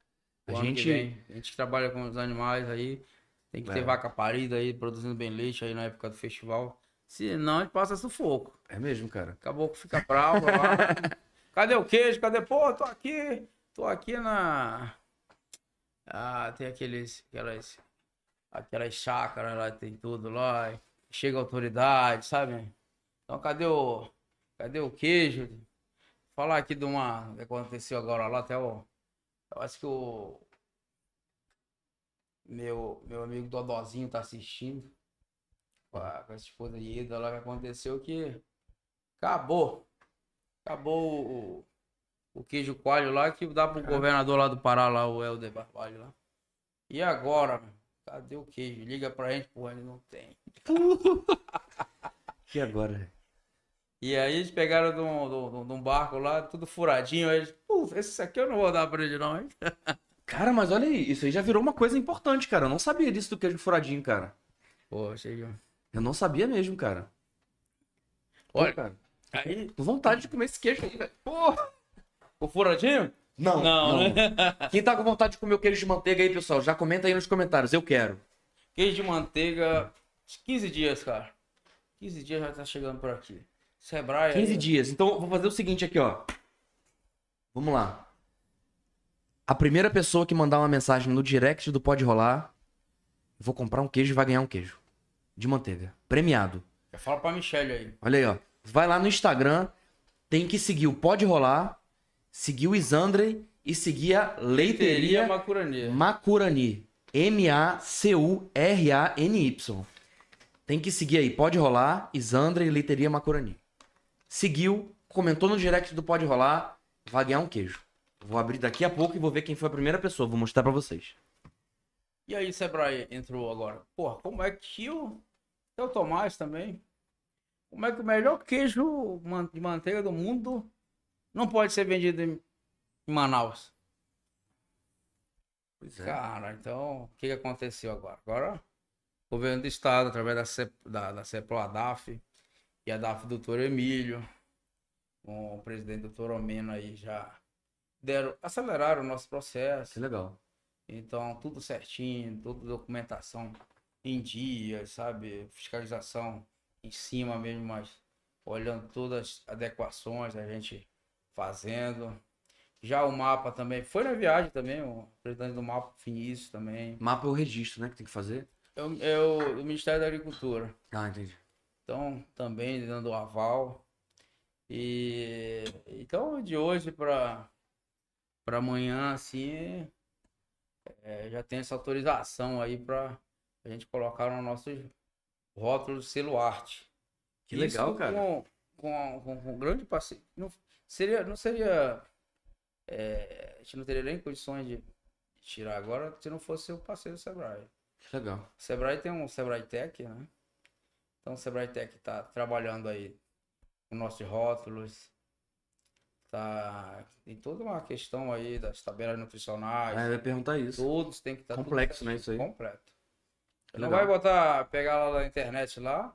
C: A
D: O
C: gente.
D: vem. A gente que trabalha com os animais aí. Tem que
C: É.
D: ter vaca parida aí, produzindo bem leite aí na época do festival. Senão a gente passa sufoco.
C: É mesmo, cara.
D: Acabou que fica bravo lá. Cadê o queijo? Cadê? Pô, tô aqui. Tô aqui na. Ah, tem aqueles. Aquelas. Aquelas chácaras lá, tem tudo lá. Chega a autoridade, sabe? Então cadê o. Cadê o queijo? Falar aqui de uma. que aconteceu agora lá, até o. Eu acho que o. Meu, meu amigo Dodózinho tá assistindo. Com a, com a esposa Ieda lá que aconteceu que. Acabou. Acabou o, o queijo coalho lá que dá pro governador lá do Pará, lá, o Helder Barbalho lá. E agora, meu? Cadê o queijo? Liga pra gente, porra, ele não tem.
C: E agora?
D: E aí eles pegaram de um, de um- de um barco lá, tudo furadinho. Aí eles, pô, esse aqui eu não vou dar pra ele não, hein?
C: Cara, mas olha aí, isso aí já virou uma coisa importante, cara. Eu não sabia disso do queijo furadinho, cara.
D: Pô, chega.
C: Eu não sabia mesmo, cara. Pô,
D: Olha,
C: cara.
D: aí.
C: Tô com vontade de comer esse queijo aí, velho.
D: O furadinho?
C: Não,
D: Não, né?
C: Quem tá com vontade de comer o queijo de manteiga aí, pessoal, já comenta aí nos comentários. Eu quero.
D: Queijo de manteiga, 15 dias, cara. 15 dias já tá chegando por aqui. Sebrae.
C: 15
D: aí,
C: dias. Então, vou fazer o seguinte aqui, ó. Vamos lá. A primeira pessoa que mandar uma mensagem no direct do Pode Rolar, vou comprar um queijo e vai ganhar um queijo. De manteiga. Premiado.
D: Já fala pra Michelle aí.
C: Olha aí, ó. Vai lá no Instagram, tem que seguir o Pode Rolar, seguir o Isandre e seguir a Leiteria
D: Macurani.
C: Macurani. M-A-C-U-R-A-N-Y. Tem que seguir aí. Pode rolar. Isandra e Leiteria Macurani. Seguiu. Comentou no direct do Pode Rolar. Vai ganhar um queijo. Vou abrir daqui a pouco e vou ver quem foi a primeira pessoa. Vou mostrar pra vocês.
D: E aí, Sebrae entrou agora. Porra, como é que o. O Tomás também. Como é que o melhor queijo de manteiga do mundo não pode ser vendido em Manaus?
C: Pois
D: Cara, então, o que, aconteceu agora? Agora, o governo do estado, através da, CEP, da, da CEPRO, a DAF, e a DAF do doutor Emílio, com o presidente doutor Omeno aí, já deram, aceleraram o nosso processo.
C: Que legal.
D: Então, tudo certinho, toda documentação em dia, sabe? Fiscalização em cima mesmo, mas olhando todas as adequações, a gente fazendo. Já o mapa também, foi na viagem também, o presidente do mapa, Vinícius também.
C: Mapa é o registro, né? Que tem que fazer.
D: É o, é o Ministério da Agricultura.
C: Ah, entendi.
D: Então, também dando o aval. E então, de hoje para para amanhã, assim, é, já tem essa autorização aí para a gente colocar no nosso rótulo selo arte.
C: Que legal, cara.
D: Com, com, com, com grande parceiro. Não seria, não seria, é, a gente não teria nem condições de tirar agora se não fosse o parceiro do Sebrae.
C: Que legal.
D: O Sebrae tem um Sebrae Tech, né? Então o Sebrae Tech tá trabalhando aí com nossos rótulos. Tá. Tem toda uma questão aí das tabelas nutricionais.
C: Ah, eu ia perguntar isso.
D: Todos tem que estar
C: Complexo, né, isso aí?
D: Completo. Não vai botar, pegar lá na internet lá,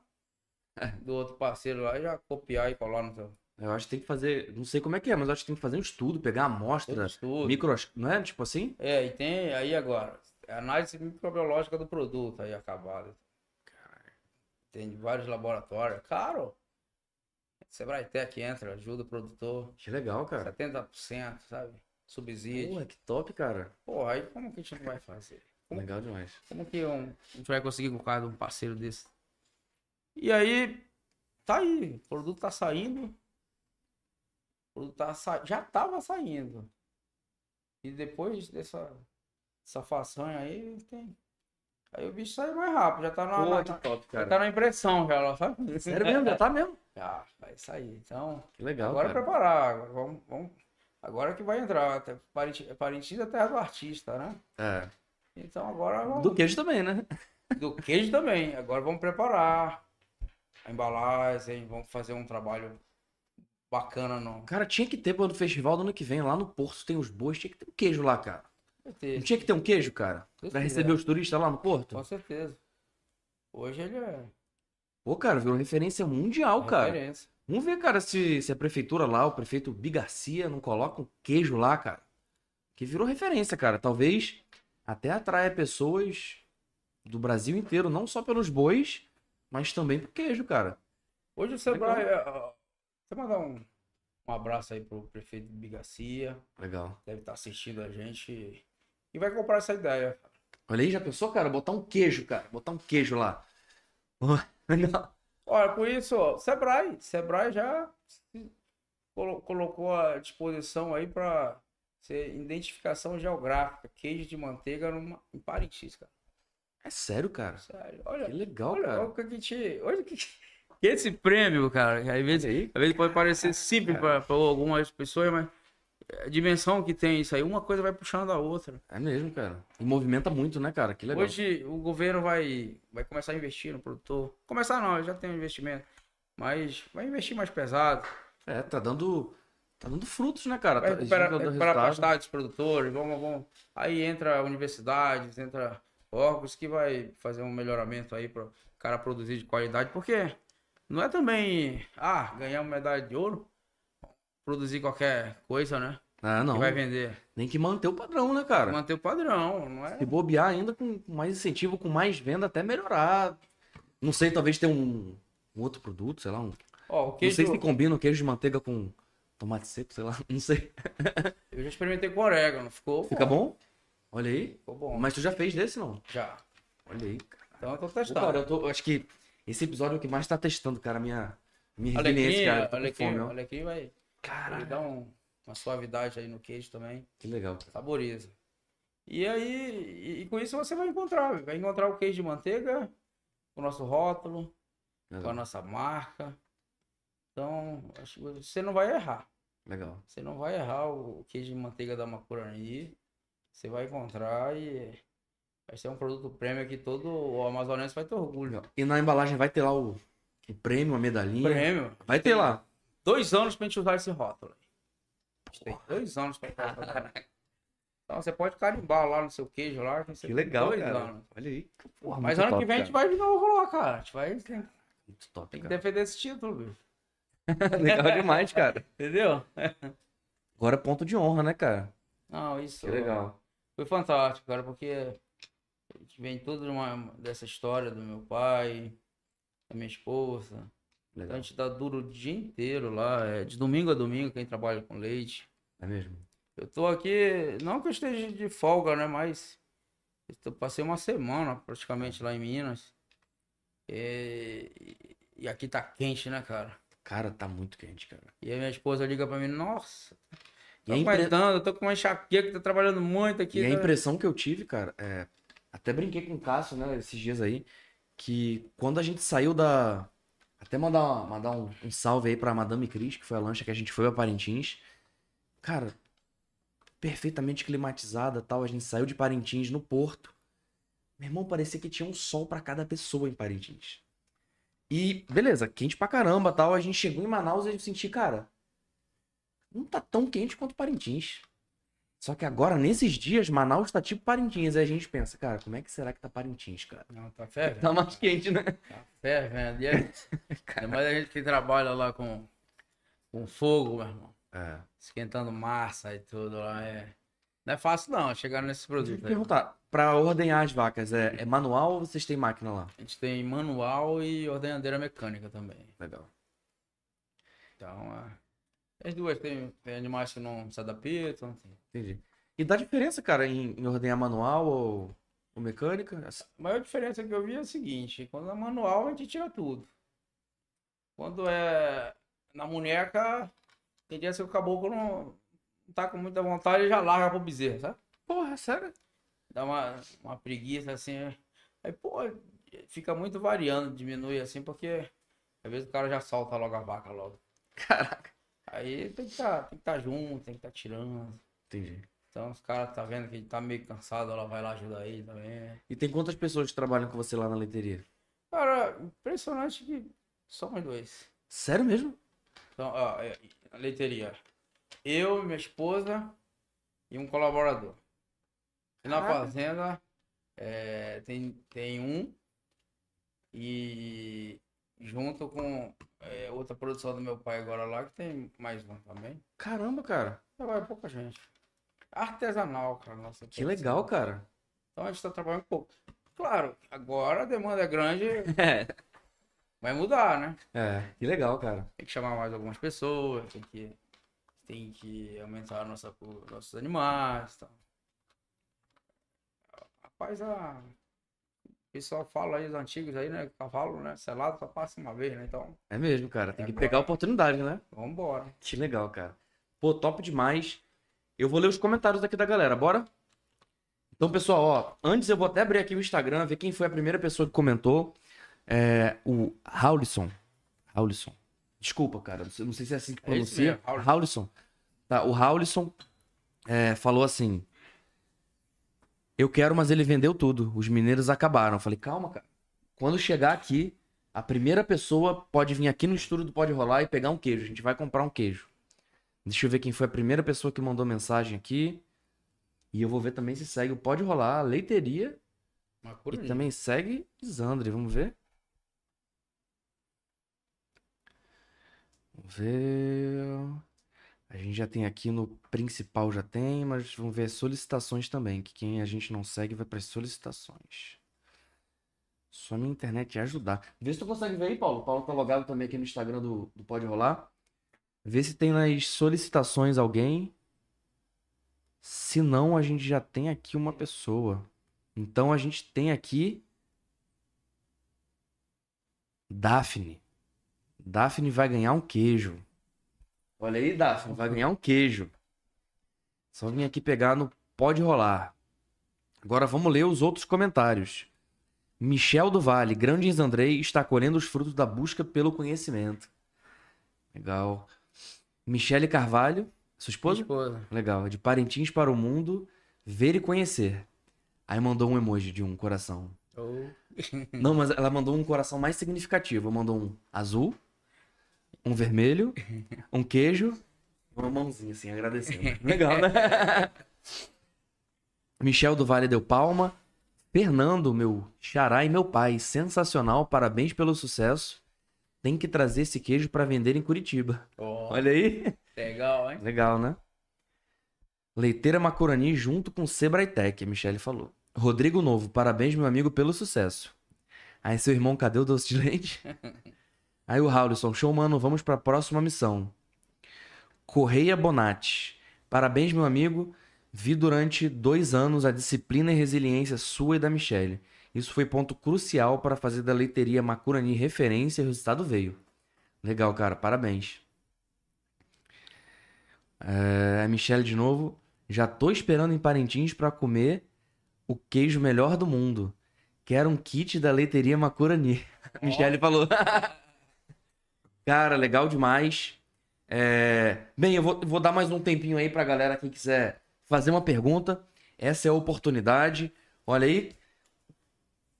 C: É.
D: do outro parceiro lá e já copiar e colar no teu
C: Eu acho que tem que fazer. Não sei como é que é, mas acho que tem que fazer um estudo, pegar a amostra.
D: estudo.
C: Micro. Não é? Tipo assim?
D: É, e tem aí agora, análise microbiológica do produto aí acabada. Tem vários laboratórios. Caro. Sebrae Tech entra, ajuda o produtor.
C: Que legal, cara.
D: 70%, sabe? Subsídio.
C: Porra, que top, cara.
D: Porra, aí como que a gente não vai fazer? Como,
C: Legal demais.
D: como que um, a gente vai conseguir com um parceiro desse? E aí, tá aí. O produto tá saindo. O produto tá sa... já tava saindo. E depois dessa, dessa façanha aí, tem Aí o bicho sai mais rápido, já tá na,
C: Pô,
D: na-
C: top,
D: já
C: cara.
D: tá na impressão já, sabe?
C: Sério mesmo, já tá mesmo.
D: Já, vai sair. Então,
C: Que legal,
D: agora
C: cara.
D: preparar. Agora, vamos, vamos, agora que vai entrar. Parintins é terra do artista, né?
C: É.
D: Então agora vamos.
C: Do queijo também, né?
D: Do queijo também. Agora vamos preparar a embalagem, vamos fazer um trabalho bacana no.
C: Cara, tinha que ter quando o festival do ano que vem, lá no Porto tem os bois, tinha que ter um queijo lá, cara.
D: Com
C: Não
D: certeza.
C: tinha que ter um queijo, cara? Pra receber os turistas lá no Porto?
D: Com certeza. Hoje ele é
C: Pô, cara, virou referência mundial, cara.
D: referência.
C: Vamos ver, cara, se, se a prefeitura lá, o prefeito Bi Garcia, não coloca um queijo lá, cara. Que virou referência, cara. Talvez até atraia pessoas do Brasil inteiro, não só pelos bois, mas também pro queijo, cara.
D: Hoje o Sebrae. Você mandar um, um abraço aí pro prefeito Bigacia.
C: Legal.
D: Deve estar assistindo a gente. E vai comprar essa ideia.
C: Olha aí, já pensou, cara? Botar um queijo, cara. Botar um queijo lá. Legal.
D: Olha, por isso, Sebrae. Sebrae já colocou à disposição aí para ser identificação geográfica. Queijo de manteiga numa, em Parintins, cara.
C: É sério, cara.
D: Sério. Olha,
C: Que legal,
D: olha,
C: cara.
D: olha o que a gente. Olha que. Esse prêmio, cara, às vezes, às vezes pode parecer simples para algumas pessoas, mas a dimensão que tem isso aí, uma coisa vai puxando a outra.
C: É mesmo, cara. E movimenta muito, né, cara? Que legal.
D: Hoje o governo vai, vai começar a investir no produtor. Começar não, já tem um investimento. Mas vai investir mais pesado.
C: É, tá dando. Tá dando frutos, né, cara?
D: Vai
C: Tá-
D: recuperar,
C: resultado.
D: pastagem dos produtores. Vamos, vamos. Aí entra universidades, entra órgãos que vai fazer um melhoramento aí para o cara produzir de qualidade. Porque não é também, ah, ganhar uma medalha de ouro, produzir qualquer coisa, né?
C: Ah, não.
D: Que vai vender.
C: Tem que manter o padrão, né, cara?
D: Manter o padrão, não é?
C: Se bobear ainda com mais incentivo, com mais venda, até melhorar. Não sei, talvez ter um, um outro produto, sei lá. Um...
D: Ó, o
C: Não
D: queijo,
C: sei se combina o queijo de manteiga com tomate seco, sei lá. Não sei.
D: eu já experimentei com orégano, ficou
C: Fica bom? Olha aí.
D: Ficou bom.
C: Mas tu já fez desse, não?
D: Já.
C: Olha aí, cara.
D: Então eu tô
C: Pô, cara,
D: testando.
C: eu, tô- eu acho que esse episódio é o que mais tá testando, cara, a minha, minha resiliência, cara.
D: Alecrim,
C: fome, ó.
D: alecrim vai,
C: Caralho.
D: dar um- uma suavidade aí no queijo também.
C: Que legal.
D: Saboriza. E aí, e, e com isso você vai encontrar, vai encontrar o queijo de manteiga, o nosso rótulo, com a
C: Legal.
D: nossa marca. Então, acho que você não vai errar.
C: legal.
D: Você não vai errar o queijo de manteiga da Macurani. Você vai encontrar e vai ser um produto prêmio que todo o amazonense vai ter orgulho.
C: Legal. E na embalagem vai ter lá o, o prêmio, a medalhinha.
D: Prêmio.
C: Vai ter lá.
D: Dois anos pra gente usar esse rótulo. A gente tem dois anos pra usar. Então você pode carimbar lá no seu queijo lá. Que,
C: Que legal,
D: dois
C: cara.
D: anos.
C: Olha aí. Porra,
D: Mas ano que
C: top,
D: vem a gente
C: cara.
D: vai de novo lá, cara. A gente vai tem,
C: Muito top,
D: tem que
C: cara.
D: defender esse título, bicho.
C: Legal demais, cara.
D: Entendeu?
C: Agora é ponto de honra, né, cara?
D: Não, isso
C: Que legal.
D: foi fantástico, cara, porque a gente vem tudo de uma, dessa história do meu pai, da minha esposa. Então a
C: Legal.
D: gente dá duro o dia inteiro lá, é de domingo a domingo, quem trabalha com leite.
C: É mesmo?
D: Eu tô aqui, não que eu esteja de folga, né? Mas eu passei uma semana praticamente lá em Minas. E, e aqui tá quente, né, cara?
C: Cara, tá muito quente, cara.
D: E aí minha esposa liga pra mim, nossa,
C: E
D: tô
C: a, impre-
D: aguentando, eu tô com uma enxaqueca, tô trabalhando muito aqui.
C: e a
D: né?
C: impressão que eu tive, cara, é. Até brinquei com o Cássio, né, esses dias aí, que quando a gente saiu da. Até mandar, uma- mandar um, um salve aí pra Madame Cris, que foi a lancha que a gente foi a Parintins. Cara, perfeitamente climatizada tal. A gente saiu de Parintins no porto. Meu irmão, parecia que tinha um sol pra cada pessoa em Parintins. E, beleza, quente pra caramba tal. A gente chegou em Manaus e a gente sentiu, cara, não tá tão quente quanto Parintins. Só que agora, nesses dias, Manaus tá tipo Parintins. Aí a gente pensa, cara, como é que será que tá Parintins, cara?
D: Não, tá fervendo.
C: Tá mais quente, né?
D: Tá fervendo. E aí, ainda mais a gente que trabalha lá com, com fogo, meu irmão.
C: É.
D: Esquentando massa e tudo lá. É... Não é fácil não, chegar nesse
C: Deixa eu
D: aí.
C: perguntar, pra ordenhar as vacas, é, é manual ou vocês têm máquina lá?
D: A gente tem manual e ordenhadeira mecânica também.
C: Legal.
D: Então, é... as duas tem, tem animais que não se adaptam.
C: Entendi. E dá diferença, cara, em, em ordenhar manual ou, ou mecânica?
D: A maior diferença que eu vi é a seguinte, quando é manual a gente tira tudo. Quando é na muneca, tem dia que o caboclo não, não tá com muita vontade e já larga pro bezerro, sabe?
C: Porra, sério?
D: Dá uma, uma preguiça assim. Aí, pô, fica muito variando, diminui assim, porque às vezes o cara já solta logo a vaca logo.
C: Caraca.
D: Aí tem que tá, tem que estar junto, tem que estar tirando.
C: Entendi.
D: Então os caras tá vendo que ele tá meio cansado, ela vai lá ajudar ele também.
C: E tem quantas pessoas que trabalham com você lá na leiteria?
D: Cara, impressionante que somos dois.
C: Sério mesmo?
D: Então, ó, é, a leiteria. Eu, minha esposa e um colaborador. E na
C: Caraca.
D: fazenda é, tem, tem um e junto com é, outra produção do meu pai agora lá, que tem mais um também.
C: Caramba, cara.
D: Trabalha pouca gente. Artesanal, cara. Nossa
C: Que legal, cara.
D: Então a gente tá trabalhando pouco. Claro, agora a demanda é grande,
C: É.
D: vai mudar, né?
C: É, que legal, cara.
D: Tem que chamar mais algumas pessoas, tem que, tem que aumentar nossa, os nossos animais. Tá. Rapaz, a... pessoal fala aí, os antigos aí, né? Cavalo, né? Selado só passa uma vez, né? Então,
C: É mesmo, cara. Tem
D: É
C: que pegar a oportunidade, né?
D: vambora.
C: Que legal, cara. Pô, top demais. Eu vou ler os comentários aqui da galera, bora? Então, pessoal, ó, antes eu vou até abrir aqui o Instagram, ver quem foi a primeira pessoa que comentou. É o Raulison. Raulison. Desculpa, cara, não sei- se é assim que
D: É
C: pronuncia.
D: Raulison.
C: Raulison. Tá, o Raulison é, falou assim: Eu quero, mas ele vendeu tudo. Os mineiros acabaram. Eu falei, calma, cara. Quando chegar aqui, a primeira pessoa pode vir aqui no estúdio do Pode Rolar e pegar um queijo. A gente vai comprar um queijo. Deixa eu ver quem foi a primeira pessoa que mandou mensagem aqui. E eu vou ver também se segue o Pode Rolar, a Leiteria. E também segue Isandre. Vamos ver? Vamos ver. A gente já tem aqui no principal, já tem, mas vamos ver solicitações também. Que quem a gente não segue vai para solicitações. Só minha internet ajudar. Vê se tu consegue ver aí, Paulo. O Paulo tá logado também aqui no Instagram do, do Pode Rolar. Vê se tem nas solicitações alguém. Se não, a gente já tem aqui uma pessoa. Então a gente tem aqui Daphne. Daphne vai ganhar um queijo. Olha aí, Daphne, vai ganhar um queijo. Só vim aqui pegar no Pode Rolar. Agora vamos ler os outros comentários. Michel do Vale, grande Andrei, está colhendo os frutos da busca pelo conhecimento. Legal. Michele Carvalho, sua esposa?
D: esposa.
C: Legal. De Parintins para o Mundo, ver e conhecer. Aí mandou um emoji de um coração.
D: Ou-
C: Não, mas ela mandou um coração mais significativo. Mandou um azul, um vermelho, um queijo, uma mãozinha assim, agradecendo. Legal, né? Michel do Vale deu palma. Fernando, meu xará e meu pai, sensacional, parabéns pelo sucesso. Tem que trazer esse queijo para vender em Curitiba.
D: Ó,
C: Olha aí.
D: legal, hein?
C: Legal, né? Leiteira Macurani junto com Sebraitec, a Michelle falou. Rodrigo Novo, parabéns, meu amigo, pelo sucesso. Aí, seu irmão, cadê o doce de leite? Aí, o Raulison, show, mano, vamos pra próxima missão. Correia Bonatti, parabéns, meu amigo. Vi durante dois anos a disciplina e resiliência sua e da Michelle. Isso foi ponto crucial para fazer da leiteria Macurani referência e o resultado veio. Legal, cara, parabéns. É, a Michelle de novo. Já tô esperando em Parintins pra comer o queijo melhor do mundo. Quero um kit da leiteria Macurani. A Michelle falou. Cara, legal demais. É, Bem, eu vou, vou dar mais um tempinho aí pra galera que quiser fazer uma pergunta. Essa é a oportunidade. Olha aí.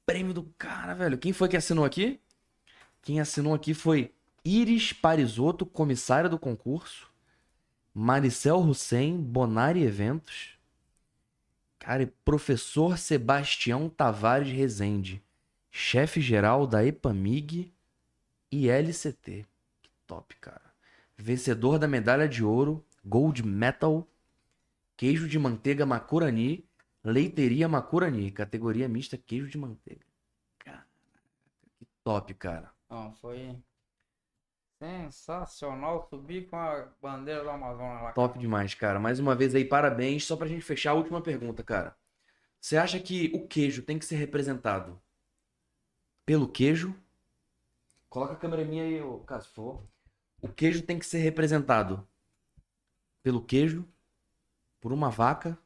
C: Prêmio do cara, velho. Quem foi que assinou aqui? Quem assinou aqui foi Iris Parisotto, comissária do concurso. Maricel Hussein, Bonari Eventos. Cara, e professor Sebastião Tavares Rezende, chefe geral da EPAMIG e LCT. Top, cara. Vencedor da medalha de ouro, Gold Medal, queijo de manteiga Macurani, leiteria Macurani, categoria mista queijo de manteiga. Caraca, que top, cara.
D: Não, foi sensacional subir com a bandeira do Amazonas lá.
C: Top demais, cara. Mais uma vez aí, parabéns. Só pra gente fechar a última pergunta, cara. Você acha que o queijo tem que ser representado pelo queijo? Coloca a câmera minha aí, ô, Cássio, por favor. O queijo tem que ser representado pelo queijo, por uma vaca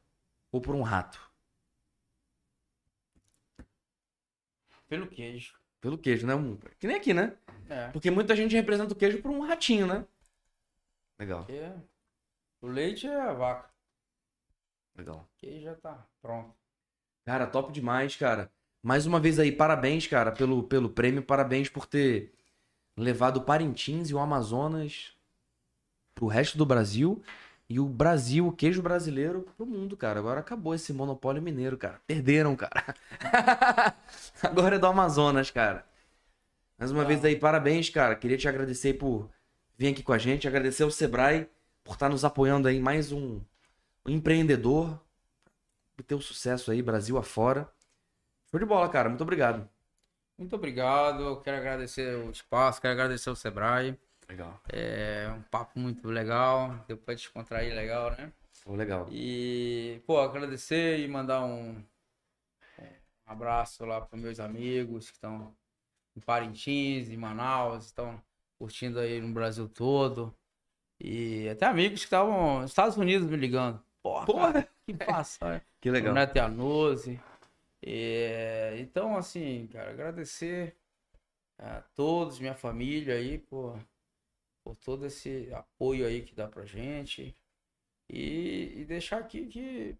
C: ou por um rato?
D: Pelo queijo.
C: Pelo queijo, né? Que nem aqui, né?
D: É.
C: Porque muita gente representa o queijo por um ratinho, né? Legal,
D: Porque o leite é a vaca.
C: legal.
D: O queijo já tá pronto.
C: Cara, top demais, cara. Mais uma vez aí, parabéns, cara, pelo, pelo prêmio. Parabéns por ter levado o Parintins e o Amazonas pro resto do Brasil. E o Brasil, o queijo brasileiro, pro mundo, cara. Agora acabou esse monopólio mineiro, cara. Perderam, cara. Agora é do Amazonas, cara. Mais uma vez aí, parabéns, cara. Queria te agradecer por vir aqui com a gente. Agradecer ao Sebrae por estar nos apoiando aí. Mais um, um empreendedor. Ter o sucesso aí, Brasil afora. Show de bola, cara. Muito obrigado.
D: Muito obrigado. Quero agradecer o espaço, quero agradecer o Sebrae.
C: Legal.
D: É um papo muito legal. Deu pra descontrair legal, né?
C: Foi legal.
D: E, pô, agradecer e mandar um, um abraço lá para meus amigos que estão em Parintins, em Manaus, estão curtindo aí no Brasil todo. E até amigos que estavam nos Estados Unidos me ligando. Porra,
C: Porra.
D: cara, que passa, né?
C: Que
D: O
C: legal.
D: Neto Iannuzzi. É, então, assim, cara, agradecer a todos, minha família aí, por, por todo esse apoio aí que dá pra gente. E, e deixar aqui que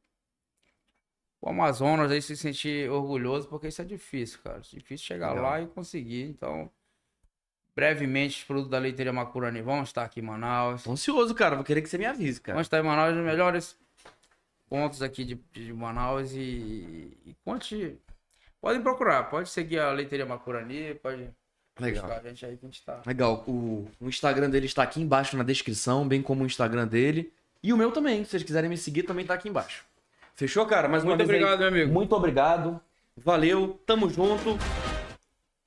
D: o Amazonas aí se sentir orgulhoso, porque isso é difícil, cara. É difícil chegar
C: Legal.
D: lá e conseguir. Então, brevemente, os produtos da leiteria Macurani vão estar aqui em Manaus.
C: Tô ansioso, cara. Vou querer que você me avise, cara.
D: Vamos estar em Manaus, os melhores pontos aqui de, de Manaus e, e conte. Podem procurar, pode seguir a Leiteria Macurani, pode
C: Legal.
D: buscar a gente aí que a gente tá.
C: Legal. O, o Instagram dele está aqui embaixo na descrição, bem como o Instagram dele. E o meu também. Se vocês quiserem me seguir, também tá aqui embaixo. Fechou, cara? Mais uma
D: Muito
C: vez aí,
D: obrigado, meu amigo.
C: Muito obrigado. Valeu. Tamo junto.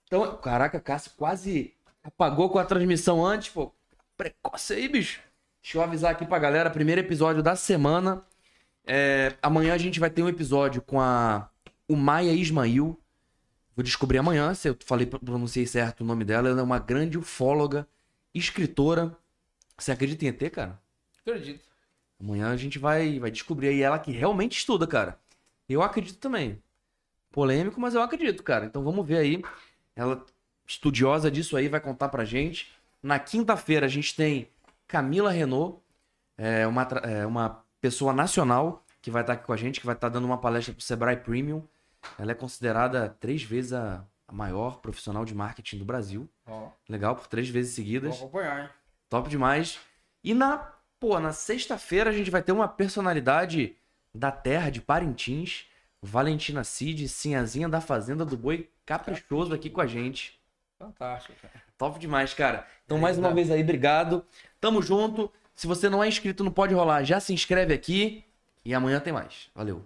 C: Então, caraca, Cássio quase apagou com a transmissão antes, pô. Precoce aí, bicho. Deixa eu avisar aqui pra galera. Primeiro episódio da semana. É, amanhã a gente vai ter um episódio com a o Maia Ismail. Vou descobrir amanhã se eu falei, pronunciei certo o nome dela. Ela é uma grande ufóloga, escritora. Você acredita em ET, cara?
D: Acredito.
C: Amanhã a gente vai, vai descobrir aí ela que realmente estuda, cara. Eu acredito também. Polêmico, mas eu acredito, cara. Então vamos ver aí. Ela, estudiosa disso aí, vai contar pra gente. Na quinta-feira a gente tem Camila Renault, é uma, é uma pessoa nacional que vai estar aqui com a gente, que vai estar dando uma palestra pro Sebrae Premium. Ela é considerada três vezes a, a maior profissional de marketing do Brasil.
D: Ó,
C: Legal, por três vezes
D: vou
C: seguidas.
D: acompanhar, hein?
C: Top demais. E na, pô, na sexta-feira a gente vai ter uma personalidade da terra de Parintins, Valentina Cid, Sinhazinha da Fazenda do Boi, caprichoso aqui com a gente.
D: Fantástico, cara.
C: Top demais, cara. Então,
D: É,
C: mais uma
D: tá.
C: vez aí, obrigado. Tamo junto. Se você não é inscrito no Pode Rolar, já se inscreve aqui. E amanhã tem mais. Valeu.